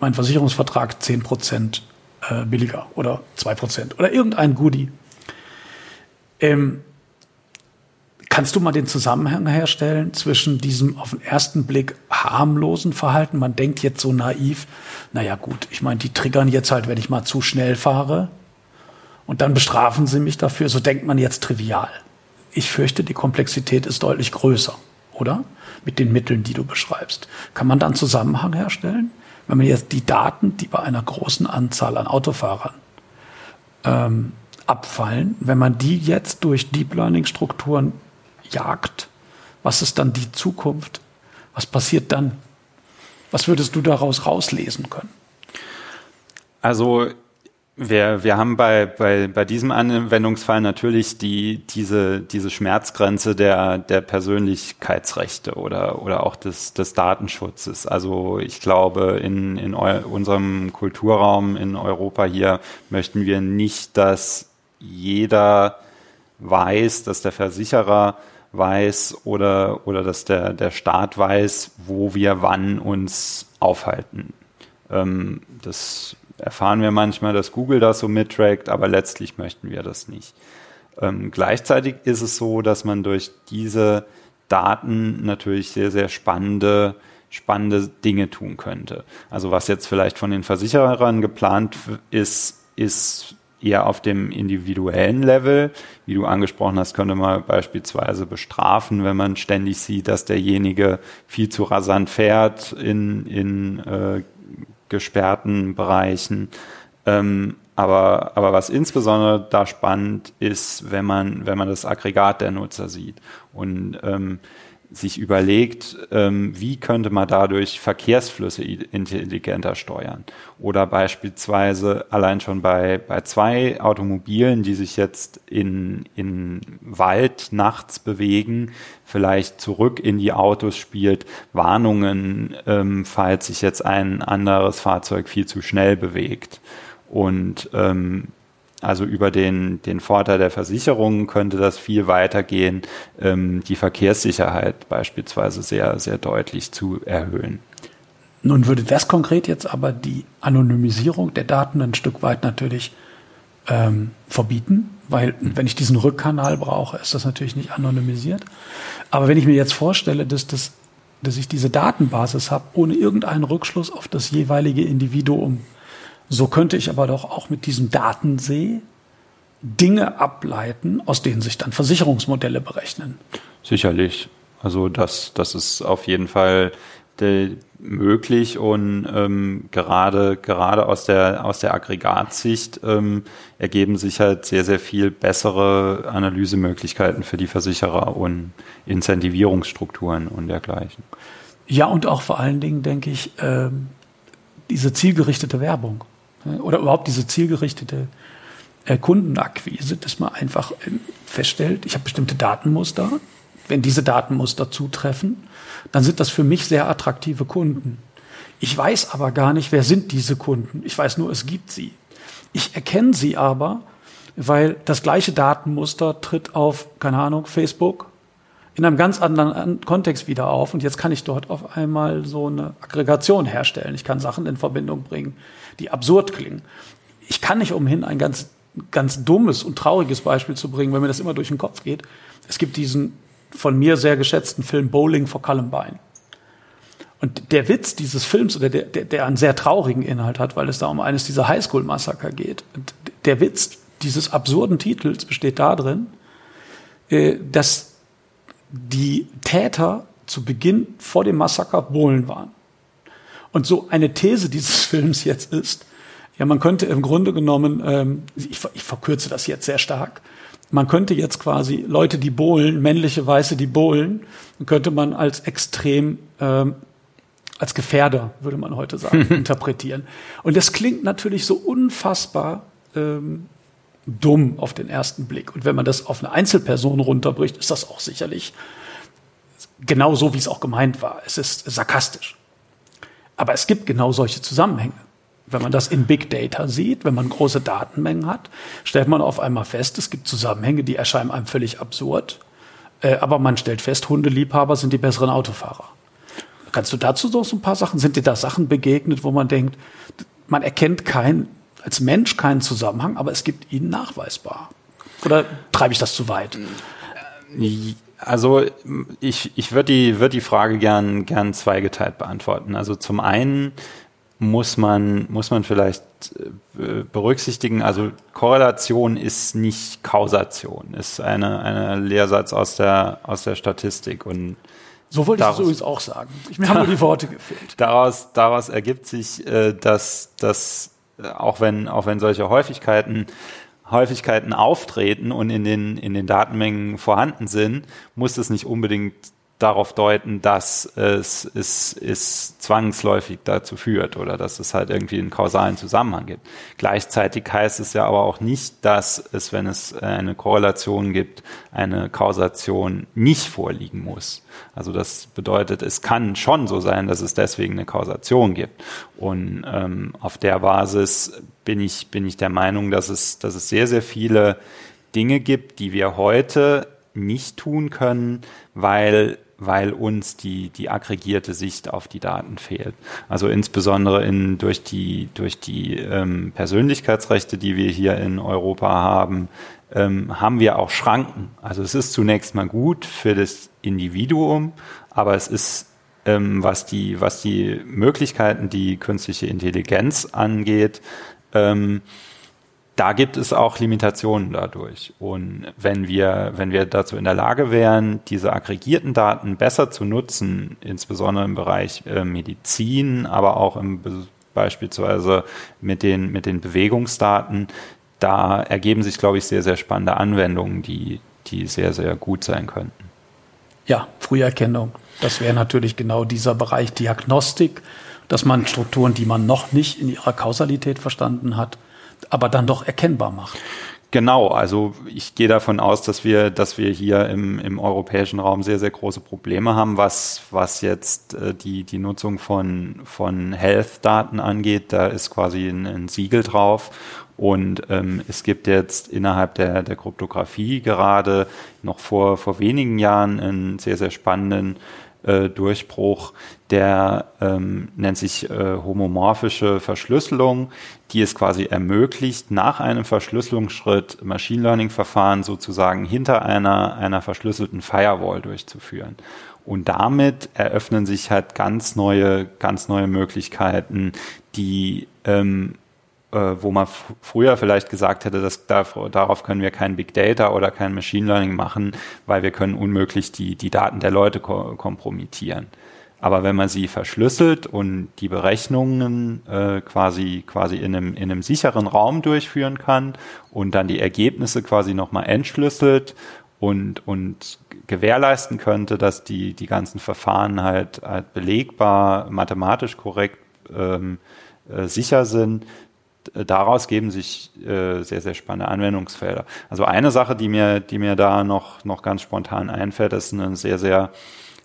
mein Versicherungsvertrag 10 Prozent äh, billiger oder 2 Prozent oder irgendein Goodie. Ähm, kannst du mal den Zusammenhang herstellen zwischen diesem auf den ersten Blick harmlosen Verhalten? Man denkt jetzt so naiv, naja gut, ich meine, die triggern jetzt halt, wenn ich mal zu schnell fahre und dann bestrafen sie mich dafür. So denkt man jetzt trivial. Ich fürchte, die Komplexität ist deutlich größer, oder? Mit den Mitteln, die du beschreibst. Kann man da einen Zusammenhang herstellen? Wenn man jetzt die Daten, die bei einer großen Anzahl an Autofahrern ähm, abfallen, wenn man die jetzt durch Deep Learning Strukturen jagt? Was ist dann die Zukunft? Was passiert dann? Was würdest du daraus rauslesen können? Also wir, wir haben bei, bei, bei diesem Anwendungsfall natürlich die, diese, diese Schmerzgrenze der, der Persönlichkeitsrechte oder, oder auch des, des Datenschutzes. Also ich glaube, in, in eu, unserem Kulturraum in Europa hier möchten wir nicht, dass jeder weiß, dass der Versicherer weiß oder, oder dass der, der Staat weiß, wo wir wann uns aufhalten. Ähm, das erfahren wir manchmal, dass Google das so mittrackt, aber letztlich möchten wir das nicht. Ähm, gleichzeitig ist es so, dass man durch diese Daten natürlich sehr, sehr spannende, spannende Dinge tun könnte. Also was jetzt vielleicht von den Versicherern geplant ist, ist eher auf dem individuellen Level. Wie du angesprochen hast, könnte man beispielsweise bestrafen, wenn man ständig sieht, dass derjenige viel zu rasant fährt in, in äh, gesperrten Bereichen. Ähm, aber, aber was insbesondere da spannend ist, wenn man, wenn man das Aggregat der Nutzer sieht und ähm, sich überlegt, ähm, wie könnte man dadurch Verkehrsflüsse intelligenter steuern. Oder beispielsweise allein schon bei, bei zwei Automobilen, die sich jetzt in, in Wald nachts bewegen, vielleicht zurück in die Autos spielt, Warnungen, ähm, falls sich jetzt ein anderes Fahrzeug viel zu schnell bewegt. Und ähm, also über den, den Vorteil der Versicherungen könnte das viel weiter gehen, ähm, die Verkehrssicherheit beispielsweise sehr, sehr deutlich zu erhöhen. Nun würde das konkret jetzt aber die Anonymisierung der Daten ein Stück weit natürlich ähm, verbieten, weil wenn ich diesen Rückkanal brauche, ist das natürlich nicht anonymisiert. Aber wenn ich mir jetzt vorstelle, dass, das, dass ich diese Datenbasis habe, ohne irgendeinen Rückschluss auf das jeweilige Individuum, so könnte ich aber doch auch mit diesem Datensee Dinge ableiten, aus denen sich dann Versicherungsmodelle berechnen. Sicherlich. Also das, das ist auf jeden Fall de, möglich und ähm, gerade, gerade aus der, aus der Aggregatsicht ähm, ergeben sich halt sehr, sehr viel bessere Analysemöglichkeiten für die Versicherer und Incentivierungsstrukturen und dergleichen. Ja, und auch vor allen Dingen, denke ich, ähm, diese zielgerichtete Werbung oder überhaupt diese zielgerichtete Kundenakquise, dass man einfach ähm, feststellt, ich habe bestimmte Datenmuster. Wenn diese Datenmuster zutreffen, dann sind das für mich sehr attraktive Kunden. Ich weiß aber gar nicht, wer sind diese Kunden. Ich weiß nur, es gibt sie. Ich erkenne sie aber, weil das gleiche Datenmuster tritt auf, keine Ahnung, Facebook in einem ganz anderen Kontext wieder auf. Und jetzt kann ich dort auf einmal so eine Aggregation herstellen. Ich kann Sachen in Verbindung bringen, die absurd klingen. Ich kann nicht umhin, ein ganz, ganz dummes und trauriges Beispiel zu bringen, wenn mir das immer durch den Kopf geht. Es gibt diesen von mir sehr geschätzten Film Bowling for Columbine. Und der Witz dieses Films, oder der, der, der einen sehr traurigen Inhalt hat, weil es da um eines dieser Highschool-Massaker geht, und der Witz dieses absurden Titels besteht darin, äh, dass die Täter zu Beginn vor dem Massaker Bohlen waren. Und so eine These dieses Films jetzt ist, ja, man könnte im Grunde genommen, ähm, ich, ich verkürze das jetzt sehr stark, man könnte jetzt quasi Leute, die bohlen, männliche Weiße, die bohlen, könnte man als extrem, ähm, als Gefährder, würde man heute sagen, interpretieren. Und das klingt natürlich so unfassbar ähm, dumm auf den ersten Blick. Und wenn man das auf eine Einzelperson runterbricht, ist das auch sicherlich genau so, wie es auch gemeint war. Es ist sarkastisch. Aber es gibt genau solche Zusammenhänge. Wenn man das in Big Data sieht, wenn man große Datenmengen hat, stellt man auf einmal fest, es gibt Zusammenhänge, die erscheinen einem völlig absurd. Äh, aber man stellt fest, Hundeliebhaber sind die besseren Autofahrer. Kannst du dazu so ein paar Sachen? Sind dir da Sachen begegnet, wo man denkt, man erkennt kein, als Mensch keinen Zusammenhang, aber es gibt ihn nachweisbar? Oder treibe ich das zu weit? Also ich, ich würde die, würd die Frage gern, gern zweigeteilt beantworten. Also zum einen muss man, muss man vielleicht äh, berücksichtigen, also Korrelation ist nicht Kausation, ist eine, eine Lehrsatz aus der, aus der Statistik und so wollte daraus, ich es übrigens auch sagen. Ich, mir haben nur die Worte gefehlt. Daraus, daraus ergibt sich, äh, dass, dass äh, auch wenn, auch wenn solche Häufigkeiten Häufigkeiten auftreten und in den, in den Datenmengen vorhanden sind, muss es nicht unbedingt darauf deuten, dass es, es, es zwangsläufig dazu führt oder dass es halt irgendwie einen kausalen Zusammenhang gibt. Gleichzeitig heißt es ja aber auch nicht, dass es, wenn es eine Korrelation gibt, eine Kausation nicht vorliegen muss. Also das bedeutet, es kann schon so sein, dass es deswegen eine Kausation gibt. Und ähm, auf der Basis bin ich, bin ich der Meinung, dass es, dass es sehr, sehr viele Dinge gibt, die wir heute nicht tun können, weil weil uns die, die aggregierte Sicht auf die Daten fehlt. Also insbesondere in, durch die, durch die ähm, Persönlichkeitsrechte, die wir hier in Europa haben, ähm, haben wir auch Schranken. Also es ist zunächst mal gut für das Individuum, aber es ist ähm, was die was die Möglichkeiten, die künstliche Intelligenz angeht, ähm, da gibt es auch Limitationen dadurch. Und wenn wir, wenn wir dazu in der Lage wären, diese aggregierten Daten besser zu nutzen, insbesondere im Bereich äh, Medizin, aber auch im, beispielsweise mit den, mit den Bewegungsdaten, da ergeben sich, glaube ich, sehr, sehr spannende Anwendungen, die, die sehr, sehr gut sein könnten. Ja, Früherkennung. Das wäre natürlich genau dieser Bereich Diagnostik, dass man Strukturen, die man noch nicht in ihrer Kausalität verstanden hat, aber dann doch erkennbar macht. Genau, also ich gehe davon aus, dass wir, dass wir hier im, im europäischen Raum sehr, sehr große Probleme haben, was, was jetzt äh, die, die Nutzung von, von Health-Daten angeht. Da ist quasi ein, ein Siegel drauf. Und ähm, es gibt jetzt innerhalb der, der Kryptographie gerade noch vor, vor wenigen Jahren einen sehr, sehr spannenden äh, Durchbruch, der ähm, nennt sich äh, homomorphische Verschlüsselung, die es quasi ermöglicht, nach einem Verschlüsselungsschritt Machine Learning Verfahren sozusagen hinter einer, einer verschlüsselten Firewall durchzuführen. Und damit eröffnen sich halt ganz neue, ganz neue Möglichkeiten, die ähm, äh, wo man früher vielleicht gesagt hätte, dass darauf können wir kein Big Data oder kein Machine Learning machen, weil wir können unmöglich die, die Daten der Leute ko kompromittieren. Aber wenn man sie verschlüsselt und die Berechnungen äh, quasi, quasi in, einem, in einem sicheren Raum durchführen kann und dann die Ergebnisse quasi nochmal entschlüsselt und, und gewährleisten könnte, dass die, die ganzen Verfahren halt, halt belegbar, mathematisch korrekt ähm, äh, sicher sind, daraus geben sich äh, sehr, sehr spannende Anwendungsfelder. Also eine Sache, die mir, die mir da noch, noch ganz spontan einfällt, ist ein sehr, sehr,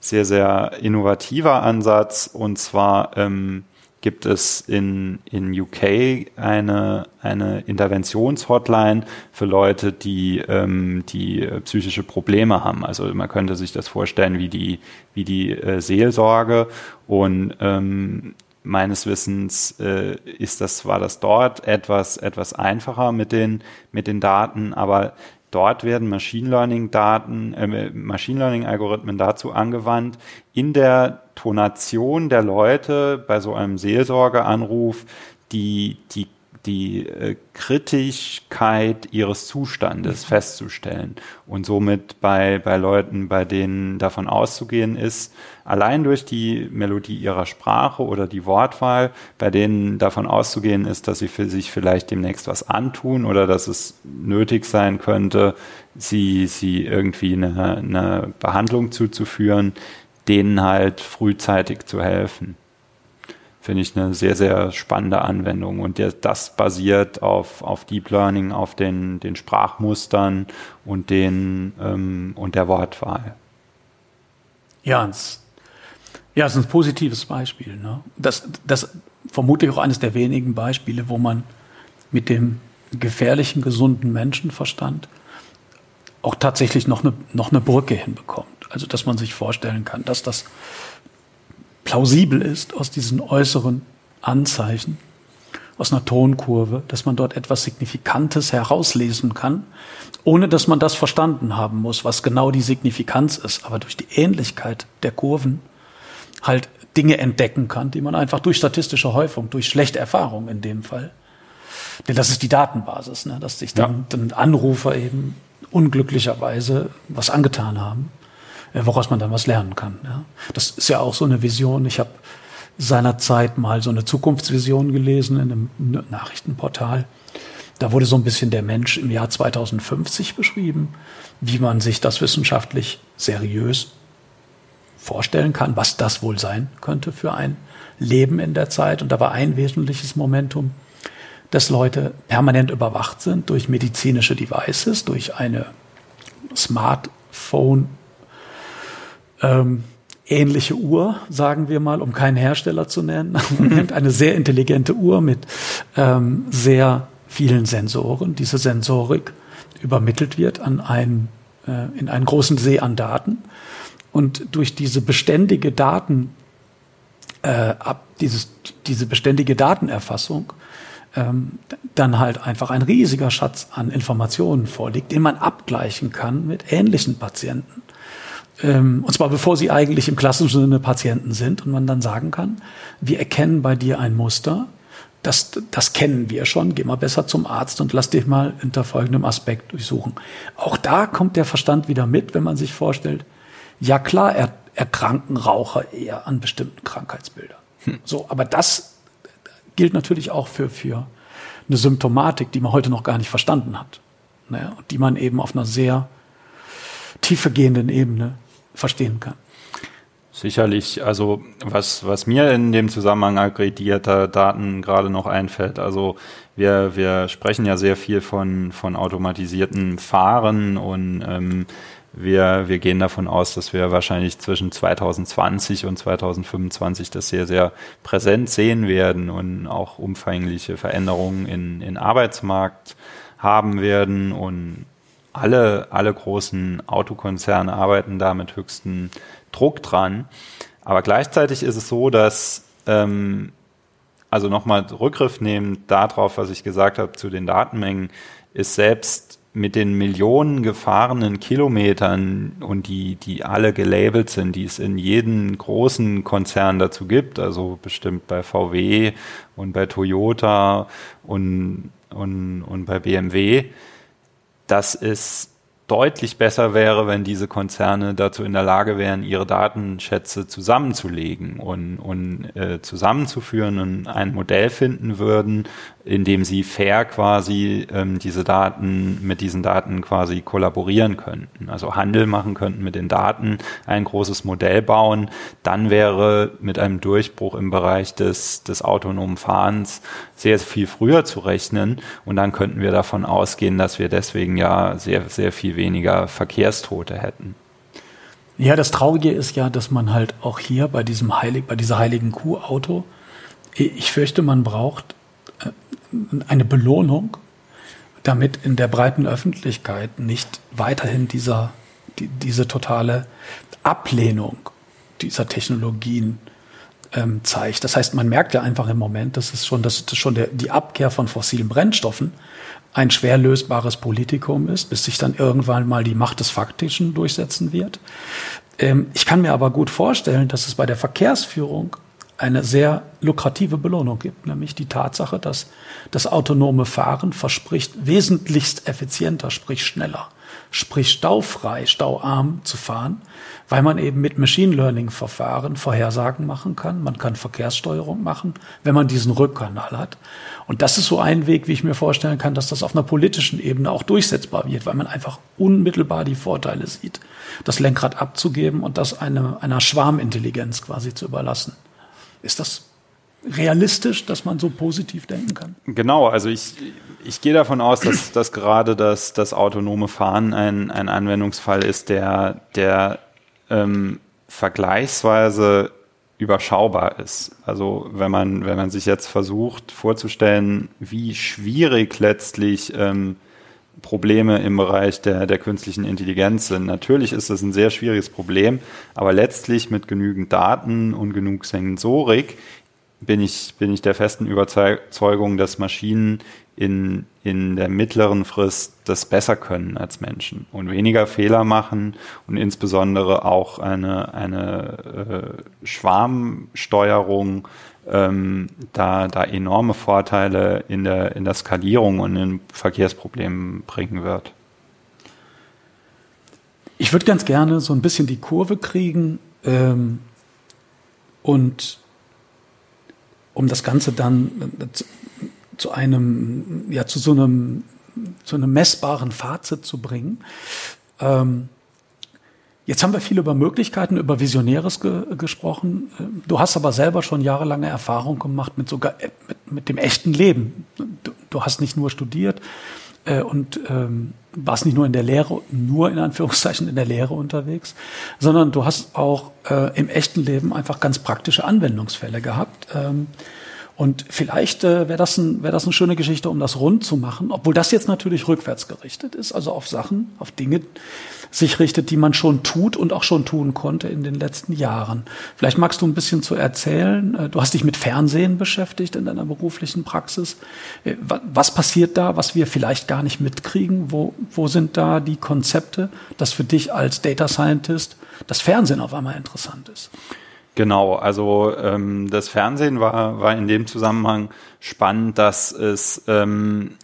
sehr, sehr innovativer Ansatz. Und zwar ähm, gibt es in, in UK eine, eine Interventionshotline für Leute, die, ähm, die psychische Probleme haben. Also man könnte sich das vorstellen wie die, wie die äh, Seelsorge. Und ähm, meines Wissens äh, ist das, war das dort etwas, etwas einfacher mit den, mit den Daten, aber dort werden Machine Learning Daten, äh, Machine Learning Algorithmen dazu angewandt, in der Tonation der Leute bei so einem Seelsorgeanruf die, die die äh, Kritischkeit ihres Zustandes mhm. festzustellen und somit bei, bei Leuten, bei denen davon auszugehen ist, allein durch die Melodie ihrer Sprache oder die Wortwahl, bei denen davon auszugehen ist, dass sie für sich vielleicht demnächst was antun oder dass es nötig sein könnte, sie, sie irgendwie eine, eine Behandlung zuzuführen, denen halt frühzeitig zu helfen finde ich eine sehr, sehr spannende Anwendung. Und der, das basiert auf, auf Deep Learning, auf den, den Sprachmustern und, den, ähm, und der Wortwahl. Ja, es, ja, ist ein positives Beispiel. Ne? Das, das vermutlich auch eines der wenigen Beispiele, wo man mit dem gefährlichen, gesunden Menschenverstand auch tatsächlich noch eine, noch eine Brücke hinbekommt. Also, dass man sich vorstellen kann, dass das plausibel ist aus diesen äußeren Anzeichen, aus einer Tonkurve, dass man dort etwas Signifikantes herauslesen kann, ohne dass man das verstanden haben muss, was genau die Signifikanz ist, aber durch die Ähnlichkeit der Kurven halt Dinge entdecken kann, die man einfach durch statistische Häufung, durch schlechte Erfahrung in dem Fall, denn das ist die Datenbasis, ne, dass sich dann, ja. dann Anrufer eben unglücklicherweise was angetan haben woraus man dann was lernen kann. Ja. Das ist ja auch so eine Vision. Ich habe seinerzeit mal so eine Zukunftsvision gelesen in einem Nachrichtenportal. Da wurde so ein bisschen der Mensch im Jahr 2050 beschrieben, wie man sich das wissenschaftlich seriös vorstellen kann, was das wohl sein könnte für ein Leben in der Zeit. Und da war ein wesentliches Momentum, dass Leute permanent überwacht sind durch medizinische Devices, durch eine Smartphone ähm, ähnliche Uhr, sagen wir mal, um keinen Hersteller zu nennen. eine sehr intelligente Uhr mit ähm, sehr vielen Sensoren. Diese Sensorik übermittelt wird an einen, äh, in einen großen See an Daten. Und durch diese beständige Daten, äh, ab, dieses, diese beständige Datenerfassung, ähm, dann halt einfach ein riesiger Schatz an Informationen vorliegt, den man abgleichen kann mit ähnlichen Patienten. Ähm, und zwar bevor sie eigentlich im klassischen Sinne Patienten sind und man dann sagen kann, wir erkennen bei dir ein Muster, das, das kennen wir schon, geh mal besser zum Arzt und lass dich mal unter folgendem Aspekt durchsuchen. Auch da kommt der Verstand wieder mit, wenn man sich vorstellt, ja klar, er, erkranken Raucher eher an bestimmten Krankheitsbildern. Hm. So, aber das gilt natürlich auch für, für eine Symptomatik, die man heute noch gar nicht verstanden hat. Naja, und die man eben auf einer sehr tiefergehenden Ebene verstehen kann. Sicherlich, also was, was mir in dem Zusammenhang aggregierter Daten gerade noch einfällt, also wir, wir sprechen ja sehr viel von, von automatisierten Fahren und ähm, wir, wir gehen davon aus, dass wir wahrscheinlich zwischen 2020 und 2025 das sehr, sehr präsent sehen werden und auch umfangliche Veränderungen in, in Arbeitsmarkt haben werden und alle, alle großen Autokonzerne arbeiten da mit höchstem Druck dran. Aber gleichzeitig ist es so, dass, ähm, also nochmal Rückgriff nehmend darauf, was ich gesagt habe zu den Datenmengen, ist selbst mit den Millionen gefahrenen Kilometern und die, die alle gelabelt sind, die es in jedem großen Konzern dazu gibt, also bestimmt bei VW und bei Toyota und, und, und bei BMW, dass es deutlich besser wäre, wenn diese Konzerne dazu in der Lage wären, ihre Datenschätze zusammenzulegen und, und äh, zusammenzuführen und ein Modell finden würden, indem sie fair quasi ähm, diese Daten mit diesen Daten quasi kollaborieren könnten. Also Handel machen könnten mit den Daten, ein großes Modell bauen. Dann wäre mit einem Durchbruch im Bereich des, des autonomen Fahrens sehr viel früher zu rechnen. Und dann könnten wir davon ausgehen, dass wir deswegen ja sehr, sehr viel weniger Verkehrstote hätten. Ja, das Traurige ist ja, dass man halt auch hier bei diesem heilig, bei dieser heiligen Kuh Auto, ich fürchte, man braucht eine Belohnung, damit in der breiten Öffentlichkeit nicht weiterhin dieser, die, diese totale Ablehnung dieser Technologien ähm, zeigt. Das heißt, man merkt ja einfach im Moment, dass es schon, dass das schon der, die Abkehr von fossilen Brennstoffen ein schwer lösbares Politikum ist, bis sich dann irgendwann mal die Macht des Faktischen durchsetzen wird. Ähm, ich kann mir aber gut vorstellen, dass es bei der Verkehrsführung eine sehr lukrative Belohnung gibt, nämlich die Tatsache, dass das autonome Fahren verspricht, wesentlichst effizienter, sprich schneller, sprich staufrei, stauarm zu fahren, weil man eben mit Machine Learning Verfahren Vorhersagen machen kann. Man kann Verkehrssteuerung machen, wenn man diesen Rückkanal hat. Und das ist so ein Weg, wie ich mir vorstellen kann, dass das auf einer politischen Ebene auch durchsetzbar wird, weil man einfach unmittelbar die Vorteile sieht, das Lenkrad abzugeben und das eine, einer Schwarmintelligenz quasi zu überlassen. Ist das realistisch, dass man so positiv denken kann? Genau, also ich, ich gehe davon aus, dass, dass gerade das, das autonome Fahren ein, ein Anwendungsfall ist, der, der ähm, vergleichsweise überschaubar ist. Also wenn man, wenn man sich jetzt versucht vorzustellen, wie schwierig letztlich ähm, Probleme im Bereich der, der künstlichen Intelligenz sind. Natürlich ist das ein sehr schwieriges Problem, aber letztlich mit genügend Daten und genug Sensorik bin ich, bin ich der festen Überzeugung, dass Maschinen in, in der mittleren Frist das besser können als Menschen und weniger Fehler machen und insbesondere auch eine, eine äh, Schwarmsteuerung ähm, da, da enorme Vorteile in der, in der Skalierung und in Verkehrsproblemen bringen wird. Ich würde ganz gerne so ein bisschen die Kurve kriegen ähm, und um das Ganze dann zu einem, ja, zu so einem, zu einem messbaren Fazit zu bringen. Ähm, Jetzt haben wir viel über Möglichkeiten, über Visionäres ge gesprochen. Du hast aber selber schon jahrelange Erfahrung gemacht mit sogar äh, mit, mit dem echten Leben. Du, du, hast nicht nur studiert äh, und ähm, warst nicht nur in der Lehre, nur in Anführungszeichen in der Lehre unterwegs, sondern du hast auch äh, im echten Leben einfach ganz praktische Anwendungsfälle gehabt. Ähm, und vielleicht äh, wäre das, ein, wär das eine schöne Geschichte, um das rund zu machen, obwohl das jetzt natürlich rückwärts gerichtet ist, also auf Sachen, auf Dinge sich richtet, die man schon tut und auch schon tun konnte in den letzten Jahren. Vielleicht magst du ein bisschen zu erzählen. Äh, du hast dich mit Fernsehen beschäftigt in deiner beruflichen Praxis. Äh, was passiert da, was wir vielleicht gar nicht mitkriegen? Wo, wo sind da die Konzepte, dass für dich als Data Scientist das Fernsehen auf einmal interessant ist? Genau, also ähm, das Fernsehen war, war in dem Zusammenhang spannend, dass es ähm,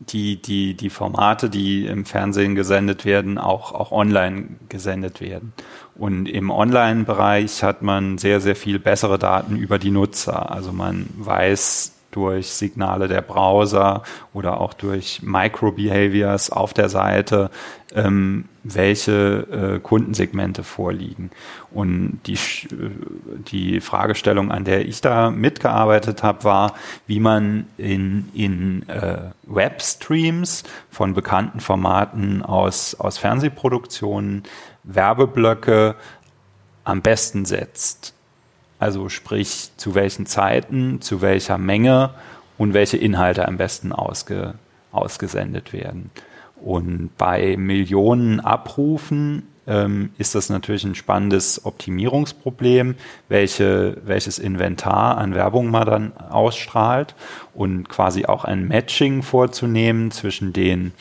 die, die, die Formate, die im Fernsehen gesendet werden, auch, auch online gesendet werden. Und im Online-Bereich hat man sehr, sehr viel bessere Daten über die Nutzer. Also man weiß durch Signale der Browser oder auch durch Microbehaviors auf der Seite, ähm, welche äh, Kundensegmente vorliegen. Und die, die Fragestellung, an der ich da mitgearbeitet habe, war, wie man in, in äh, Webstreams von bekannten Formaten aus, aus Fernsehproduktionen Werbeblöcke am besten setzt. Also sprich, zu welchen Zeiten, zu welcher Menge und welche Inhalte am besten ausge, ausgesendet werden. Und bei Millionen Abrufen ähm, ist das natürlich ein spannendes Optimierungsproblem, welche, welches Inventar an Werbung man dann ausstrahlt und quasi auch ein Matching vorzunehmen zwischen den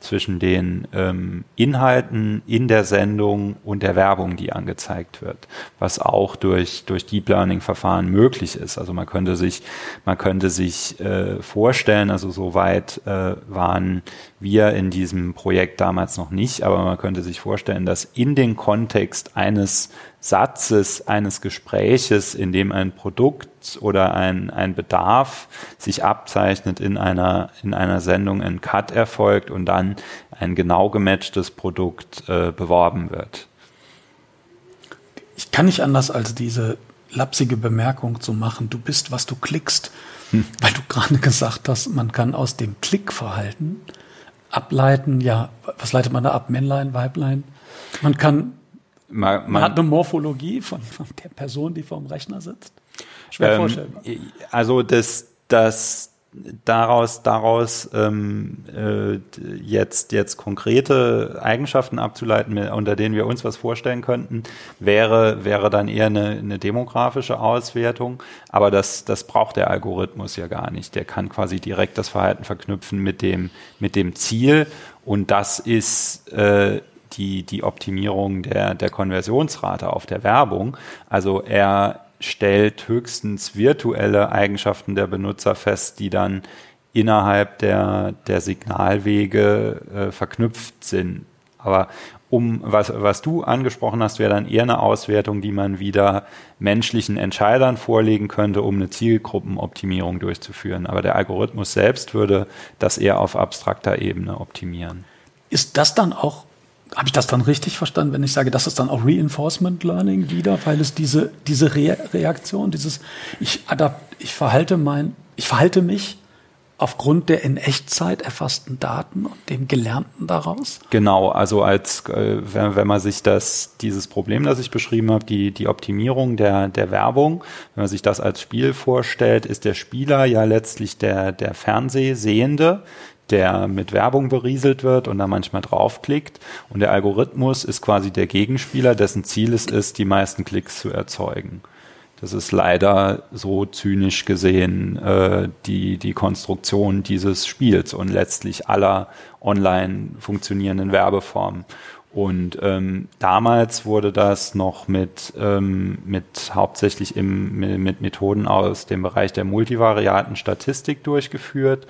zwischen den ähm, Inhalten in der Sendung und der Werbung, die angezeigt wird, was auch durch, durch Deep Learning Verfahren möglich ist. Also man könnte sich, man könnte sich äh, vorstellen, also soweit äh, waren wir in diesem Projekt damals noch nicht, aber man könnte sich vorstellen, dass in den Kontext eines Satzes, eines Gespräches, in dem ein Produkt oder ein, ein Bedarf sich abzeichnet in einer, in einer Sendung, ein Cut erfolgt und dann ein genau gematchtes Produkt äh, beworben wird. Ich kann nicht anders als diese lapsige Bemerkung zu machen, du bist, was du klickst, hm. weil du gerade gesagt hast, man kann aus dem Klickverhalten ableiten, ja, was leitet man da ab? Männlein, Weiblein? Man kann, man, man hat eine Morphologie von, von, der Person, die vor dem Rechner sitzt. Schwer ähm, vorstellbar. Also das, das daraus, daraus ähm, äh, jetzt, jetzt konkrete Eigenschaften abzuleiten, unter denen wir uns was vorstellen könnten, wäre, wäre dann eher eine, eine demografische Auswertung. Aber das, das braucht der Algorithmus ja gar nicht. Der kann quasi direkt das Verhalten verknüpfen mit dem, mit dem Ziel. Und das ist äh, die, die Optimierung der, der Konversionsrate auf der Werbung. Also er stellt höchstens virtuelle Eigenschaften der Benutzer fest, die dann innerhalb der, der Signalwege äh, verknüpft sind. Aber um was, was du angesprochen hast, wäre dann eher eine Auswertung, die man wieder menschlichen Entscheidern vorlegen könnte, um eine Zielgruppenoptimierung durchzuführen. Aber der Algorithmus selbst würde das eher auf abstrakter Ebene optimieren. Ist das dann auch habe ich das dann richtig verstanden, wenn ich sage, das ist dann auch Reinforcement Learning wieder, weil es diese, diese Re Reaktion, dieses, ich adapt, ich verhalte mein, ich verhalte mich aufgrund der in Echtzeit erfassten Daten und dem Gelernten daraus? Genau, also als äh, wenn, wenn man sich das, dieses Problem, das ich beschrieben habe, die, die Optimierung der, der Werbung, wenn man sich das als Spiel vorstellt, ist der Spieler ja letztlich der, der Fernsehsehende, der mit Werbung berieselt wird und da manchmal draufklickt. Und der Algorithmus ist quasi der Gegenspieler, dessen Ziel es ist, die meisten Klicks zu erzeugen. Das ist leider so zynisch gesehen äh, die, die Konstruktion dieses Spiels und letztlich aller online funktionierenden Werbeformen. Und ähm, damals wurde das noch mit, ähm, mit hauptsächlich im, mit Methoden aus dem Bereich der multivariaten Statistik durchgeführt.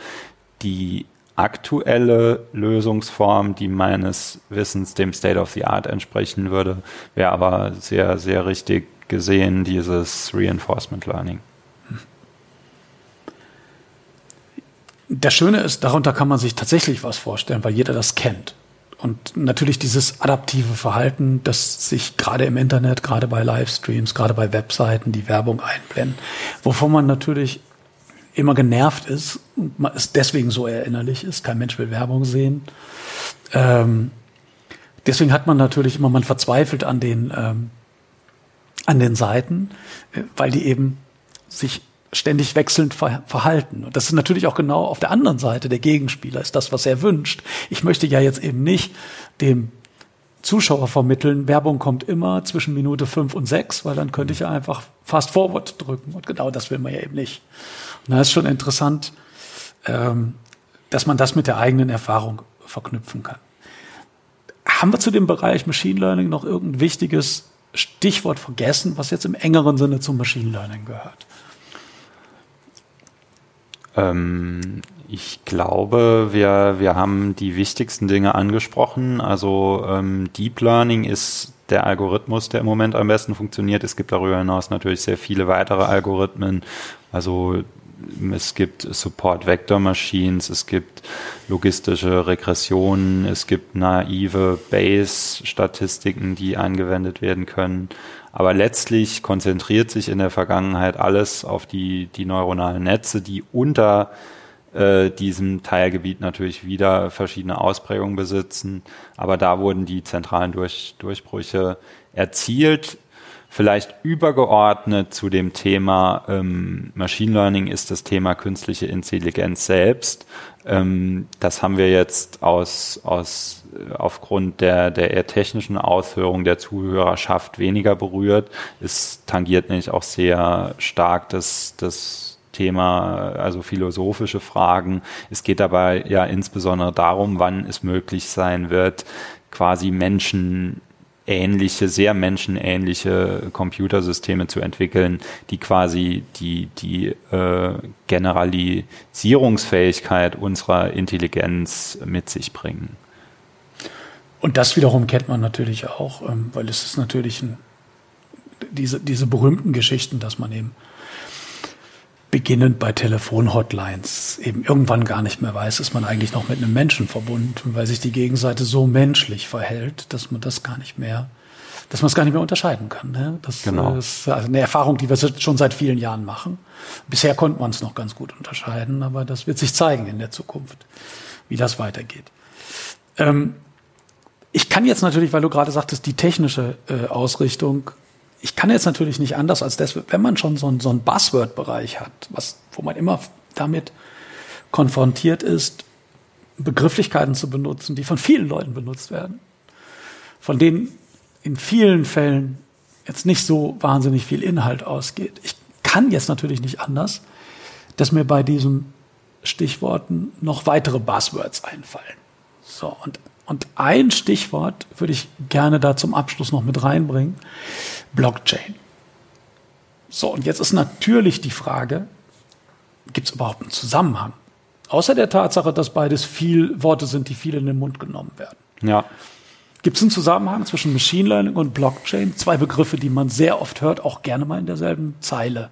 Die aktuelle Lösungsform, die meines Wissens dem State of the Art entsprechen würde, wäre aber sehr, sehr richtig gesehen dieses Reinforcement Learning. das Schöne ist, darunter kann man sich tatsächlich was vorstellen, weil jeder das kennt. Und natürlich dieses adaptive Verhalten, das sich gerade im Internet, gerade bei Livestreams, gerade bei Webseiten die Werbung einblenden, wovon man natürlich immer genervt ist und man ist deswegen so erinnerlich ist. Kein Mensch will Werbung sehen. Ähm, deswegen hat man natürlich immer, man verzweifelt an den, ähm, an den Seiten, äh, weil die eben sich ständig wechselnd ver verhalten. Und das ist natürlich auch genau auf der anderen Seite der Gegenspieler, ist das, was er wünscht. Ich möchte ja jetzt eben nicht dem Zuschauer vermitteln, Werbung kommt immer zwischen Minute fünf und sechs, weil dann könnte ich ja einfach Fast Forward drücken. Und genau das will man ja eben nicht. Da ist schon interessant, ähm, dass man das mit der eigenen Erfahrung verknüpfen kann. Haben wir zu dem Bereich Machine Learning noch irgendein wichtiges Stichwort vergessen, was jetzt im engeren Sinne zum Machine Learning gehört? Ähm, ich glaube, wir, wir haben die wichtigsten Dinge angesprochen. Also ähm, Deep Learning ist der Algorithmus, der im Moment am besten funktioniert. Es gibt darüber hinaus natürlich sehr viele weitere Algorithmen. Also es gibt Support Vector Machines, es gibt logistische Regressionen, es gibt naive Base Statistiken, die angewendet werden können. Aber letztlich konzentriert sich in der Vergangenheit alles auf die, die neuronalen Netze, die unter äh, diesem Teilgebiet natürlich wieder verschiedene Ausprägungen besitzen. Aber da wurden die zentralen Durch, Durchbrüche erzielt. Vielleicht übergeordnet zu dem Thema ähm, Machine Learning ist das Thema künstliche Intelligenz selbst. Ähm, das haben wir jetzt aus, aus aufgrund der, der eher technischen Ausführung der Zuhörerschaft weniger berührt. Es tangiert nämlich auch sehr stark das, das Thema, also philosophische Fragen. Es geht dabei ja insbesondere darum, wann es möglich sein wird, quasi Menschen ähnliche, sehr menschenähnliche Computersysteme zu entwickeln, die quasi die, die äh, Generalisierungsfähigkeit unserer Intelligenz mit sich bringen. Und das wiederum kennt man natürlich auch, ähm, weil es ist natürlich ein, diese, diese berühmten Geschichten, dass man eben beginnend bei Telefonhotlines eben irgendwann gar nicht mehr weiß, ist man eigentlich noch mit einem Menschen verbunden, weil sich die Gegenseite so menschlich verhält, dass man das gar nicht mehr, dass man es gar nicht mehr unterscheiden kann. Ne? Das genau. ist also eine Erfahrung, die wir schon seit vielen Jahren machen. Bisher konnte man es noch ganz gut unterscheiden, aber das wird sich zeigen in der Zukunft, wie das weitergeht. Ähm, ich kann jetzt natürlich, weil du gerade sagtest, die technische äh, Ausrichtung ich kann jetzt natürlich nicht anders als das, wenn man schon so, so einen Buzzword-Bereich hat, was, wo man immer damit konfrontiert ist, Begrifflichkeiten zu benutzen, die von vielen Leuten benutzt werden, von denen in vielen Fällen jetzt nicht so wahnsinnig viel Inhalt ausgeht. Ich kann jetzt natürlich nicht anders, dass mir bei diesen Stichworten noch weitere Buzzwords einfallen. So, und und ein Stichwort würde ich gerne da zum Abschluss noch mit reinbringen. Blockchain. So, und jetzt ist natürlich die Frage, gibt es überhaupt einen Zusammenhang? Außer der Tatsache, dass beides viel Worte sind, die viel in den Mund genommen werden. Ja. Gibt es einen Zusammenhang zwischen Machine Learning und Blockchain? Zwei Begriffe, die man sehr oft hört, auch gerne mal in derselben Zeile.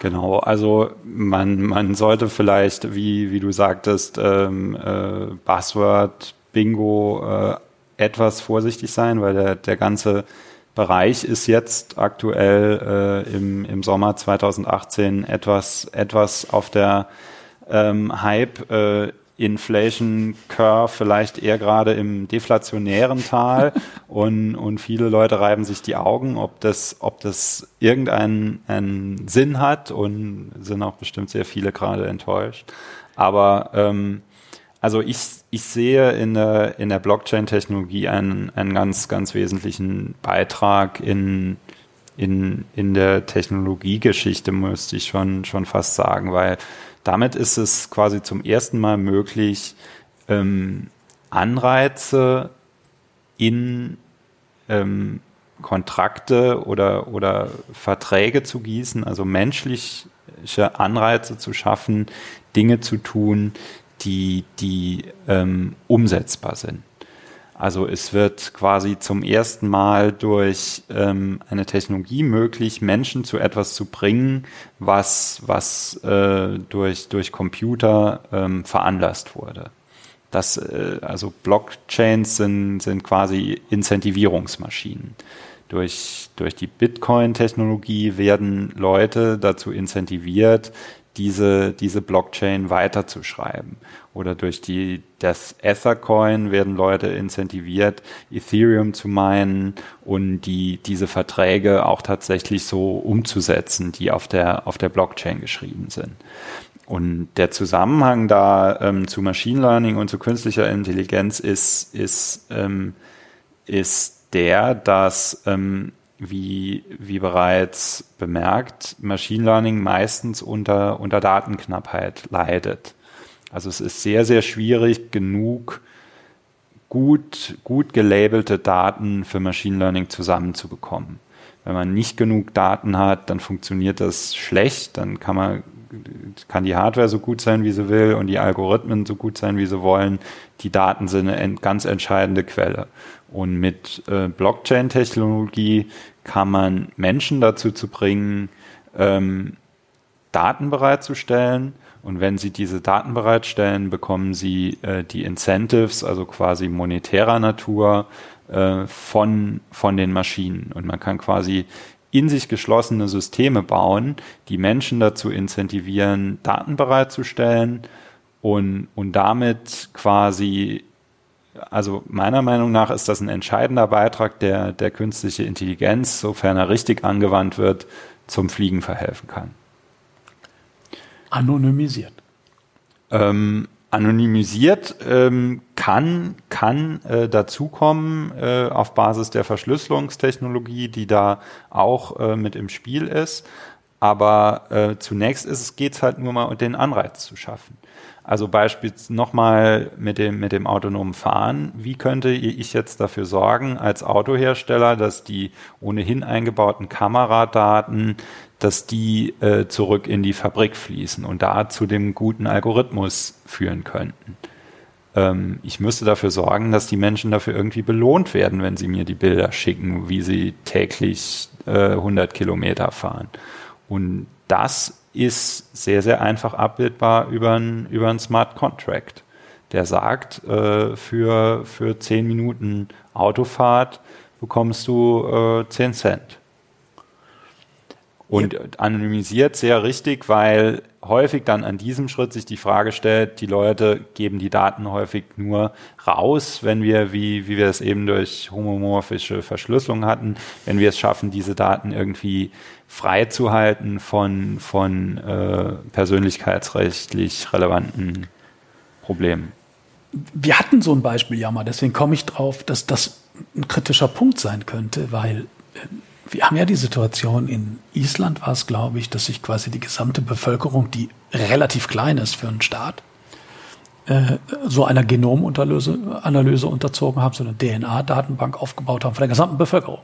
Genau, also man, man sollte vielleicht, wie, wie du sagtest, ähm, äh, Buzzword Bingo äh, etwas vorsichtig sein, weil der, der ganze Bereich ist jetzt aktuell äh, im, im Sommer 2018 etwas, etwas auf der ähm, Hype äh, Inflation Curve vielleicht eher gerade im deflationären Tal und, und viele Leute reiben sich die Augen, ob das, ob das irgendeinen einen Sinn hat und sind auch bestimmt sehr viele gerade enttäuscht. Aber ähm, also ich, ich sehe in der, in der Blockchain-Technologie einen, einen ganz, ganz wesentlichen Beitrag in, in, in der Technologiegeschichte, müsste ich schon, schon fast sagen, weil damit ist es quasi zum ersten Mal möglich, ähm, Anreize in ähm, Kontrakte oder, oder Verträge zu gießen, also menschliche Anreize zu schaffen, Dinge zu tun, die, die ähm, umsetzbar sind. Also es wird quasi zum ersten Mal durch ähm, eine Technologie möglich, Menschen zu etwas zu bringen, was, was äh, durch, durch Computer ähm, veranlasst wurde. Das, äh, also Blockchains sind, sind quasi Incentivierungsmaschinen. Durch, durch die Bitcoin-Technologie werden Leute dazu incentiviert, diese, diese Blockchain weiterzuschreiben. Oder durch die, das Ethercoin werden Leute incentiviert, Ethereum zu meinen und die, diese Verträge auch tatsächlich so umzusetzen, die auf der, auf der Blockchain geschrieben sind. Und der Zusammenhang da ähm, zu Machine Learning und zu künstlicher Intelligenz ist, ist, ähm, ist der, dass ähm, wie, wie bereits bemerkt, Machine Learning meistens unter, unter Datenknappheit leidet. Also es ist sehr, sehr schwierig, genug gut, gut gelabelte Daten für Machine Learning zusammenzubekommen. Wenn man nicht genug Daten hat, dann funktioniert das schlecht, dann kann man kann die Hardware so gut sein, wie sie will und die Algorithmen so gut sein, wie sie wollen. Die Daten sind eine ganz entscheidende Quelle. Und mit äh, Blockchain-Technologie kann man Menschen dazu zu bringen, ähm, Daten bereitzustellen. Und wenn sie diese Daten bereitstellen, bekommen sie äh, die Incentives, also quasi monetärer Natur, äh, von, von den Maschinen. Und man kann quasi in sich geschlossene Systeme bauen, die Menschen dazu incentivieren, Daten bereitzustellen und, und damit quasi also meiner Meinung nach ist das ein entscheidender Beitrag, der der künstliche Intelligenz, sofern er richtig angewandt wird, zum Fliegen verhelfen kann. Anonymisiert. Ähm, anonymisiert ähm, kann, kann äh, dazukommen äh, auf Basis der Verschlüsselungstechnologie, die da auch äh, mit im Spiel ist. Aber äh, zunächst geht es halt nur mal, den Anreiz zu schaffen. Also beispielsweise nochmal mit dem, mit dem autonomen Fahren. Wie könnte ich jetzt dafür sorgen, als Autohersteller, dass die ohnehin eingebauten Kameradaten, dass die äh, zurück in die Fabrik fließen und da zu dem guten Algorithmus führen könnten? Ähm, ich müsste dafür sorgen, dass die Menschen dafür irgendwie belohnt werden, wenn sie mir die Bilder schicken, wie sie täglich äh, 100 Kilometer fahren. Und das ist sehr, sehr einfach abbildbar über einen über Smart Contract. Der sagt, äh, für, für 10 Minuten Autofahrt bekommst du äh, 10 Cent. Und ja. anonymisiert sehr richtig, weil häufig dann an diesem Schritt sich die Frage stellt, die Leute geben die Daten häufig nur raus, wenn wir, wie, wie wir es eben durch homomorphische Verschlüsselung hatten, wenn wir es schaffen, diese Daten irgendwie freizuhalten von, von äh, persönlichkeitsrechtlich relevanten Problemen. Wir hatten so ein Beispiel ja mal, deswegen komme ich drauf, dass das ein kritischer Punkt sein könnte, weil äh, wir haben ja die Situation, in Island war es, glaube ich, dass sich quasi die gesamte Bevölkerung, die relativ klein ist für einen Staat, äh, so einer Genomunterlöse, Analyse unterzogen haben, so eine DNA-Datenbank aufgebaut haben von der gesamten Bevölkerung.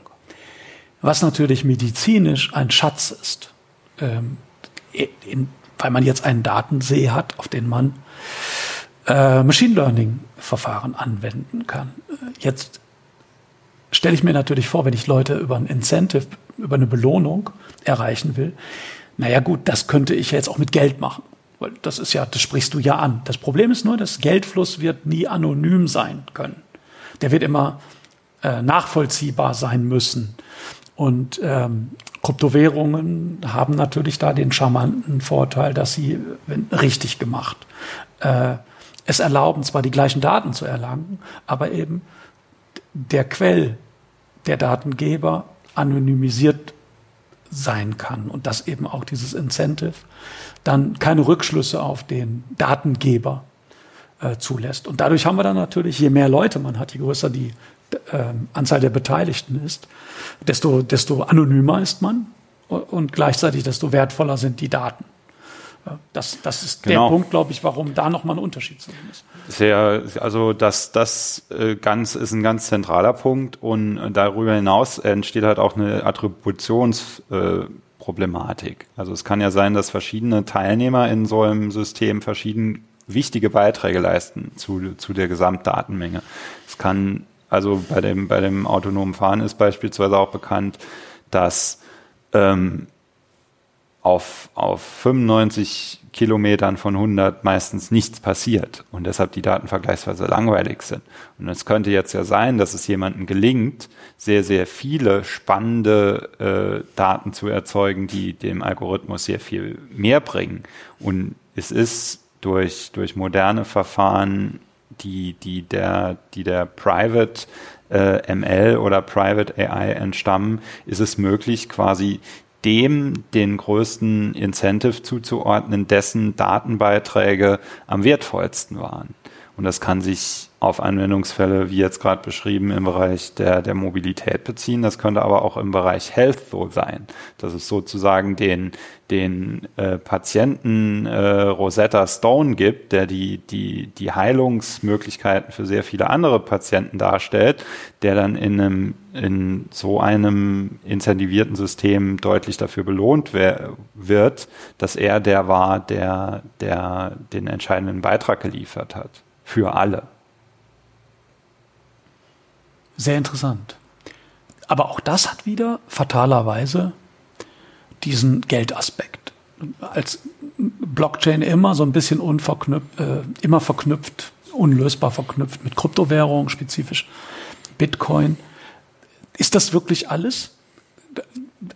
Was natürlich medizinisch ein Schatz ist, ähm, in, weil man jetzt einen Datensee hat, auf den man äh, Machine Learning-Verfahren anwenden kann. Jetzt stelle ich mir natürlich vor, wenn ich Leute über ein Incentive, über eine Belohnung erreichen will, naja gut, das könnte ich jetzt auch mit Geld machen. Weil das ist ja, das sprichst du ja an. Das Problem ist nur, dass Geldfluss wird nie anonym sein können. Der wird immer äh, nachvollziehbar sein müssen. Und ähm, Kryptowährungen haben natürlich da den charmanten Vorteil, dass sie, wenn richtig gemacht, äh, es erlauben, zwar die gleichen Daten zu erlangen, aber eben der Quell der Datengeber anonymisiert sein kann und dass eben auch dieses Incentive dann keine Rückschlüsse auf den Datengeber äh, zulässt. Und dadurch haben wir dann natürlich, je mehr Leute man hat, je größer die Anzahl der Beteiligten ist, desto, desto anonymer ist man und gleichzeitig desto wertvoller sind die Daten. Das, das ist genau. der Punkt, glaube ich, warum da nochmal ein Unterschied zu sehen ist. Sehr, also das, das äh, ganz ist ein ganz zentraler Punkt und darüber hinaus entsteht halt auch eine Attributionsproblematik. Äh, also es kann ja sein, dass verschiedene Teilnehmer in so einem System verschieden wichtige Beiträge leisten zu, zu der Gesamtdatenmenge. Es kann Also bei dem, bei dem autonomen Fahren ist beispielsweise auch bekannt, dass ähm, auf, auf 95 Kilometern von 100 meistens nichts passiert und deshalb die Daten vergleichsweise langweilig sind. Und es könnte jetzt ja sein, dass es jemandem gelingt, sehr, sehr viele spannende äh, Daten zu erzeugen, die dem Algorithmus sehr viel mehr bringen. Und es ist durch, durch moderne Verfahren, die, die der, die der Private äh, ML oder Private AI entstammen, ist es möglich, quasi dem den größten Incentive zuzuordnen, dessen Datenbeiträge am wertvollsten waren. Und das kann sich auf Anwendungsfälle, wie jetzt gerade beschrieben, im Bereich der, der Mobilität beziehen. Das könnte aber auch im Bereich Health so sein, dass es sozusagen den, den äh, Patienten äh, Rosetta Stone gibt, der die, die, die Heilungsmöglichkeiten für sehr viele andere Patienten darstellt, der dann in, einem, in so einem incentivierten System deutlich dafür belohnt wird, dass er der war, der, der den entscheidenden Beitrag geliefert hat für alle. Sehr interessant. Aber auch das hat wieder fatalerweise diesen Geldaspekt. Als Blockchain immer so ein bisschen unverknüpft, äh, immer verknüpft, unlösbar verknüpft mit Kryptowährungen, spezifisch Bitcoin. Ist das wirklich alles?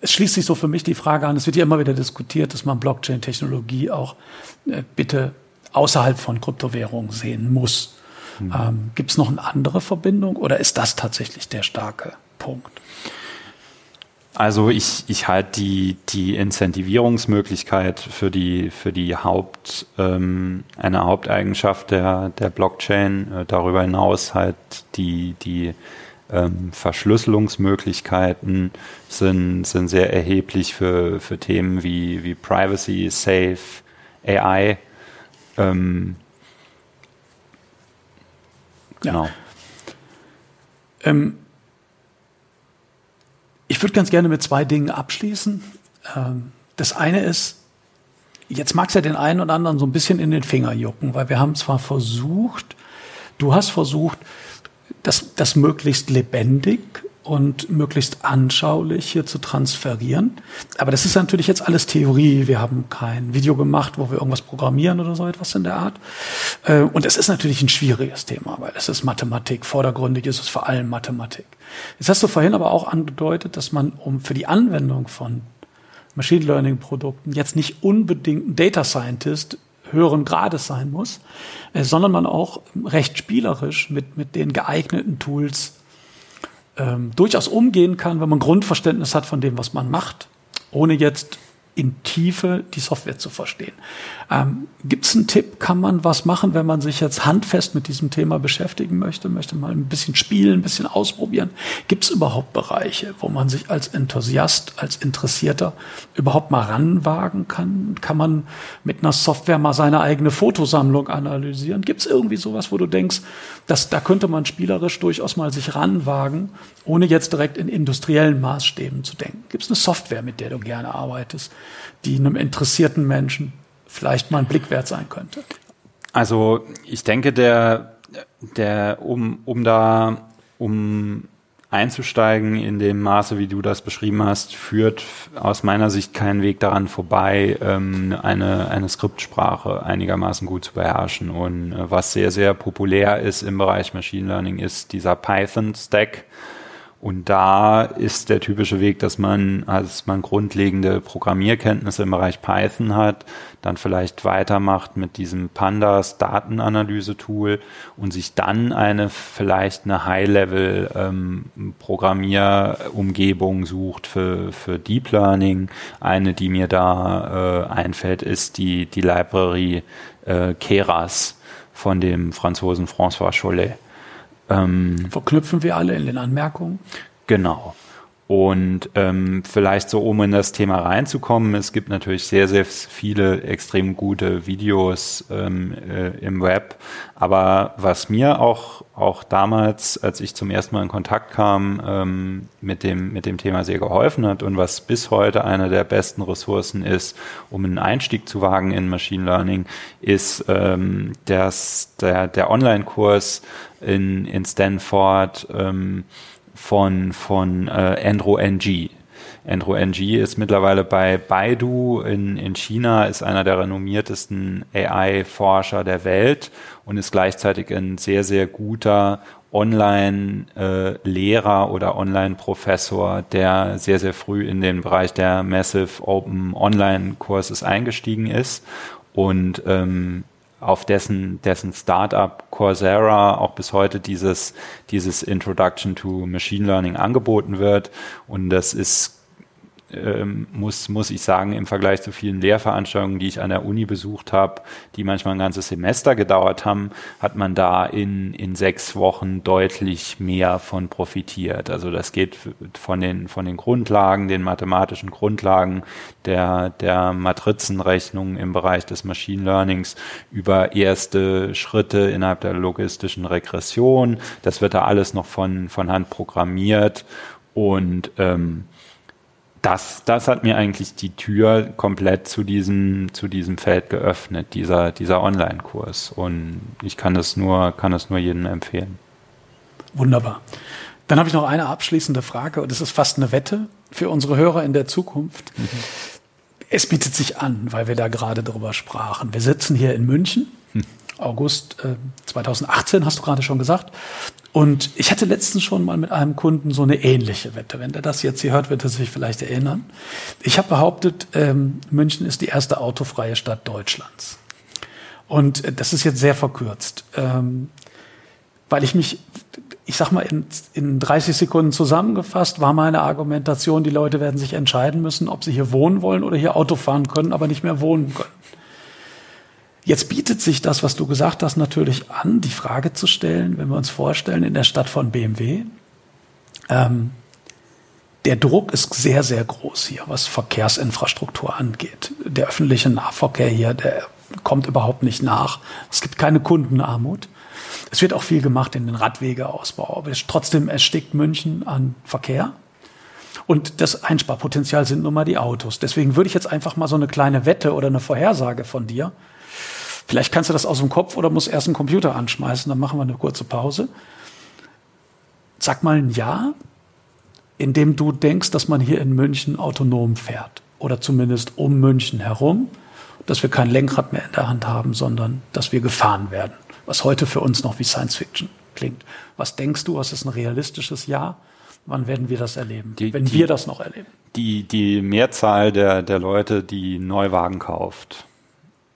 Es schließt sich so für mich die Frage an, es wird ja immer wieder diskutiert, dass man Blockchain-Technologie auch äh, bitte außerhalb von Kryptowährungen sehen muss. Mhm. Ähm, Gibt es noch eine andere Verbindung oder ist das tatsächlich der starke Punkt? Also ich, ich halte die, die Incentivierungsmöglichkeit für die, für die Haupt, ähm, eine Haupteigenschaft der, der Blockchain. Äh, darüber hinaus halt die, die ähm, Verschlüsselungsmöglichkeiten sind, sind sehr erheblich für, für Themen wie, wie Privacy, Safe, AI. Ähm, genau. Ja. Ähm, ich würde ganz gerne mit zwei Dingen abschließen. Ähm, das eine ist, jetzt mag es ja den einen oder anderen so ein bisschen in den Finger jucken, weil wir haben zwar versucht, du hast versucht, das, das möglichst lebendig und möglichst anschaulich hier zu transferieren. Aber das ist natürlich jetzt alles Theorie. Wir haben kein Video gemacht, wo wir irgendwas programmieren oder so etwas in der Art. Äh, und es ist natürlich ein schwieriges Thema, weil es ist Mathematik. Vordergründig ist es vor allem Mathematik. Jetzt hast du vorhin aber auch angedeutet, dass man um für die Anwendung von Machine Learning Produkten jetzt nicht unbedingt ein Data Scientist höheren Grades sein muss, äh, sondern man auch recht spielerisch mit, mit den geeigneten Tools ähm, durchaus umgehen kann, wenn man Grundverständnis hat von dem, was man macht, ohne jetzt in Tiefe die Software zu verstehen. Ähm, Gibt es einen Tipp? Kann man was machen, wenn man sich jetzt handfest mit diesem Thema beschäftigen möchte? Möchte mal ein bisschen spielen, ein bisschen ausprobieren? Gibt es überhaupt Bereiche, wo man sich als Enthusiast, als Interessierter überhaupt mal ranwagen kann? Kann man mit einer Software mal seine eigene Fotosammlung analysieren? Gibt es irgendwie sowas, wo du denkst, dass, da könnte man spielerisch durchaus mal sich ranwagen, ohne jetzt direkt in industriellen Maßstäben zu denken? Gibt es eine Software, mit der du gerne arbeitest? Die einem interessierten Menschen vielleicht mal ein Blick wert sein könnte? Also ich denke, der, der um, um da, um einzusteigen in dem Maße, wie du das beschrieben hast, führt aus meiner Sicht keinen Weg daran vorbei, ähm, eine, eine Skriptsprache einigermaßen gut zu beherrschen. Und äh, was sehr, sehr populär ist im Bereich Machine Learning, ist dieser Python-Stack und da ist der typische Weg, dass man, als man grundlegende Programmierkenntnisse im Bereich Python hat, dann vielleicht weitermacht mit diesem Pandas Datenanalyse-Tool und sich dann eine vielleicht eine High-Level ähm, Programmierumgebung sucht für, für Deep Learning. Eine, die mir da äh, einfällt, ist die, die Library äh, Keras von dem Franzosen François Chollet. Ähm, Verknüpfen wir alle in den Anmerkungen. Genau. Und ähm, vielleicht so, um in das Thema reinzukommen, es gibt natürlich sehr, sehr viele extrem gute Videos ähm, äh, im Web. Aber was mir auch, auch damals, als ich zum ersten Mal in Kontakt kam, ähm, mit, dem, mit dem Thema sehr geholfen hat und was bis heute eine der besten Ressourcen ist, um einen Einstieg zu wagen in Machine Learning, ist ähm, das, der, der Online-Kurs in, in Stanford, ähm, von, von äh, Andrew NG. Andrew NG ist mittlerweile bei Baidu in, in China, ist einer der renommiertesten AI-Forscher der Welt und ist gleichzeitig ein sehr, sehr guter Online-Lehrer äh, oder Online-Professor, der sehr, sehr früh in den Bereich der Massive Open Online-Kurses eingestiegen ist und ähm, auf dessen, dessen Startup Coursera auch bis heute dieses, dieses Introduction to Machine Learning angeboten wird. Und das ist ähm, muss, muss ich sagen, im Vergleich zu vielen Lehrveranstaltungen, die ich an der Uni besucht habe, die manchmal ein ganzes Semester gedauert haben, hat man da in, in sechs Wochen deutlich mehr von profitiert. Also das geht von den, von den Grundlagen, den mathematischen Grundlagen der, der Matrizenrechnung im Bereich des Machine Learnings über erste Schritte innerhalb der logistischen Regression. Das wird da alles noch von, von Hand programmiert und ähm, das, das hat mir eigentlich die Tür komplett zu diesem, zu diesem Feld geöffnet, dieser, dieser Online-Kurs. Und ich kann das nur, kann das nur jedem empfehlen. Wunderbar. Dann habe ich noch eine abschließende Frage und das ist fast eine Wette für unsere Hörer in der Zukunft. Mhm. Es bietet sich an, weil wir da gerade drüber sprachen. Wir sitzen hier in München. August äh, 2018, hast du gerade schon gesagt. Und ich hatte letztens schon mal mit einem Kunden so eine ähnliche Wette. Wenn der das jetzt hier hört, wird er sich vielleicht erinnern. Ich habe behauptet, ähm, München ist die erste autofreie Stadt Deutschlands. Und äh, das ist jetzt sehr verkürzt, ähm, weil ich mich, ich sag mal, in, in 30 Sekunden zusammengefasst war meine Argumentation, die Leute werden sich entscheiden müssen, ob sie hier wohnen wollen oder hier Auto fahren können, aber nicht mehr wohnen können. Jetzt bietet sich das, was du gesagt hast, natürlich an, die Frage zu stellen, wenn wir uns vorstellen, in der Stadt von BMW, ähm, der Druck ist sehr, sehr groß hier, was Verkehrsinfrastruktur angeht. Der öffentliche Nahverkehr hier, der kommt überhaupt nicht nach. Es gibt keine Kundenarmut. Es wird auch viel gemacht in den Radwegeausbau, aber trotzdem erstickt München an Verkehr. Und das Einsparpotenzial sind nun mal die Autos. Deswegen würde ich jetzt einfach mal so eine kleine Wette oder eine Vorhersage von dir Vielleicht kannst du das aus dem Kopf oder musst erst einen Computer anschmeißen, dann machen wir eine kurze Pause. Sag mal ein Ja, in dem du denkst, dass man hier in München autonom fährt oder zumindest um München herum, dass wir kein Lenkrad mehr in der Hand haben, sondern dass wir gefahren werden, was heute für uns noch wie Science Fiction klingt. Was denkst du, was ist ein realistisches Ja? Wann werden wir das erleben, die, wenn die, wir das noch erleben? Die, die Mehrzahl der, der Leute, die Neuwagen kauft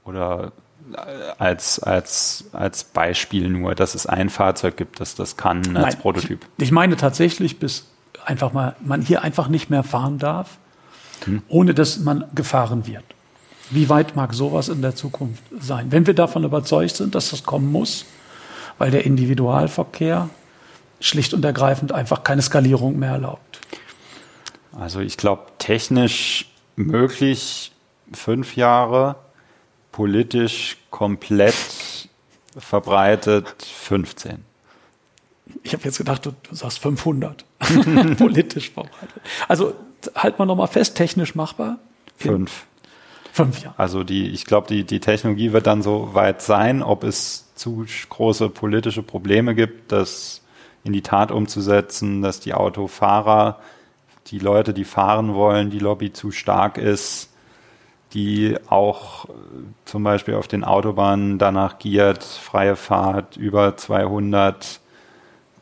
oder als, als, als Beispiel nur, dass es ein Fahrzeug gibt, das das kann als Nein, Prototyp. Ich, ich, meine tatsächlich, bis einfach mal, man hier einfach nicht mehr fahren darf, hm. ohne dass man gefahren wird. Wie weit mag sowas in der Zukunft sein? Wenn wir davon überzeugt sind, dass das kommen muss, weil der Individualverkehr schlicht und ergreifend einfach keine Skalierung mehr erlaubt. Also ich glaube, technisch möglich fünf Jahre, politisch komplett verbreitet 15. Ich habe jetzt gedacht, du, du sagst 500. politisch verbreitet. Also halt mal nochmal fest, technisch machbar. Fünf. Fünf, ja. Also die, ich glaube, die, die Technologie wird dann so weit sein, ob es zu große politische Probleme gibt, das in die Tat umzusetzen, dass die Autofahrer, die Leute, die fahren wollen, die Lobby zu stark ist, die auch äh, zum Beispiel auf den Autobahnen danach giert, freie Fahrt über 200.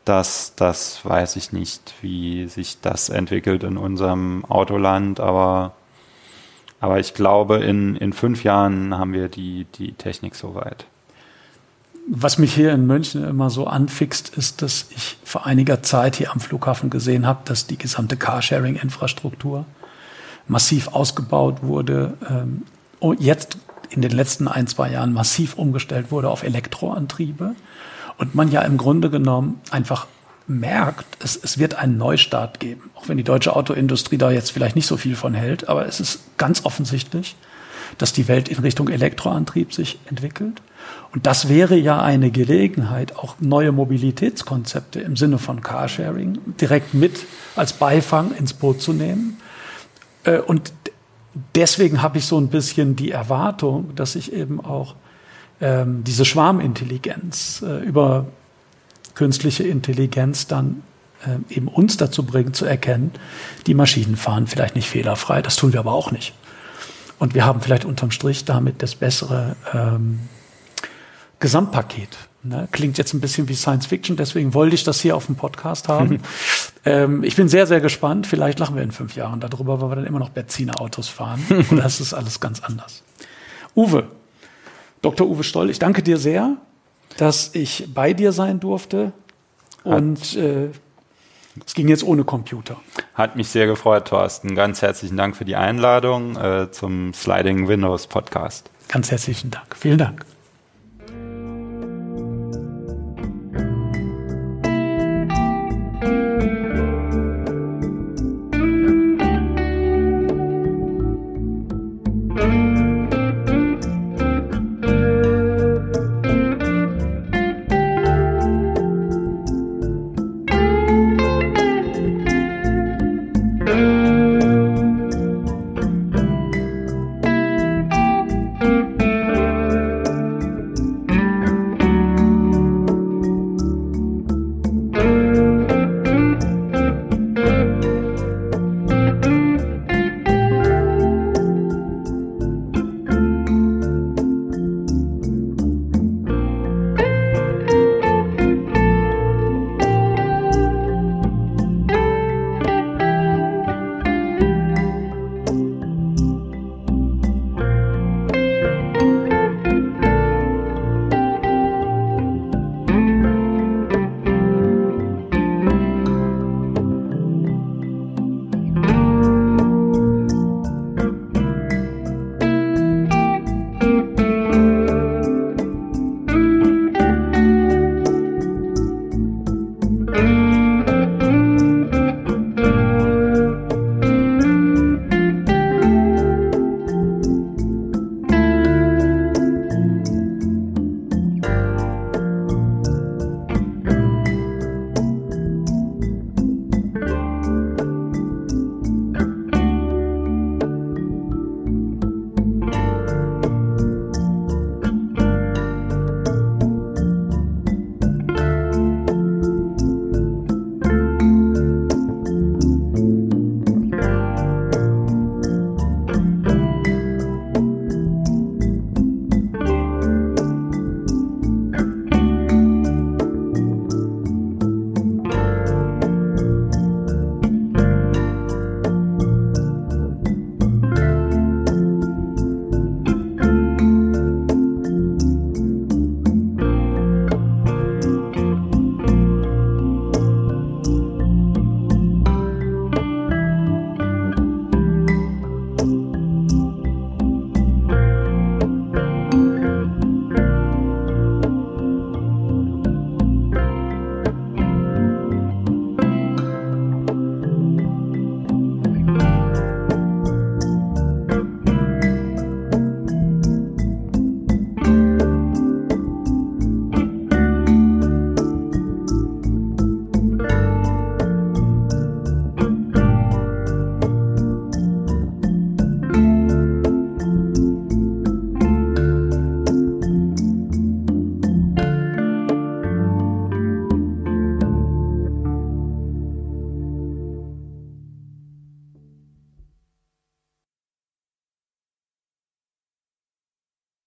Das, das weiß ich nicht, wie sich das entwickelt in unserem Autoland, aber, aber ich glaube, in, in fünf Jahren haben wir die, die Technik soweit. Was mich hier in München immer so anfixt, ist, dass ich vor einiger Zeit hier am Flughafen gesehen habe, dass die gesamte Carsharing-Infrastruktur massiv ausgebaut wurde, ähm, jetzt in den letzten ein, zwei Jahren massiv umgestellt wurde auf Elektroantriebe und man ja im Grunde genommen einfach merkt, es, es wird einen Neustart geben. Auch wenn die deutsche Autoindustrie da jetzt vielleicht nicht so viel von hält, aber es ist ganz offensichtlich, dass die Welt in Richtung Elektroantrieb sich entwickelt. Und das wäre ja eine Gelegenheit, auch neue Mobilitätskonzepte im Sinne von Carsharing direkt mit als Beifang ins Boot zu nehmen. Äh, und deswegen habe ich so ein bisschen die Erwartung, dass ich eben auch ähm, diese Schwarmintelligenz äh, über künstliche Intelligenz dann äh, eben uns dazu bringt zu erkennen, die Maschinen fahren vielleicht nicht fehlerfrei, das tun wir aber auch nicht. Und wir haben vielleicht unterm Strich damit das bessere ähm, Gesamtpaket. Ne? Klingt jetzt ein bisschen wie Science Fiction, deswegen wollte ich das hier auf dem Podcast haben. ähm, ich bin sehr, sehr gespannt. Vielleicht lachen wir in fünf Jahren darüber, weil wir dann immer noch Benzinerautos fahren. Und das ist alles ganz anders. Uwe, Dr. Uwe Stoll, ich danke dir sehr, dass ich bei dir sein durfte. Und äh, es ging jetzt ohne Computer. Hat mich sehr gefreut, Thorsten. Ganz herzlichen Dank für die Einladung äh, zum Sliding Windows Podcast. Ganz herzlichen Dank. Vielen Dank.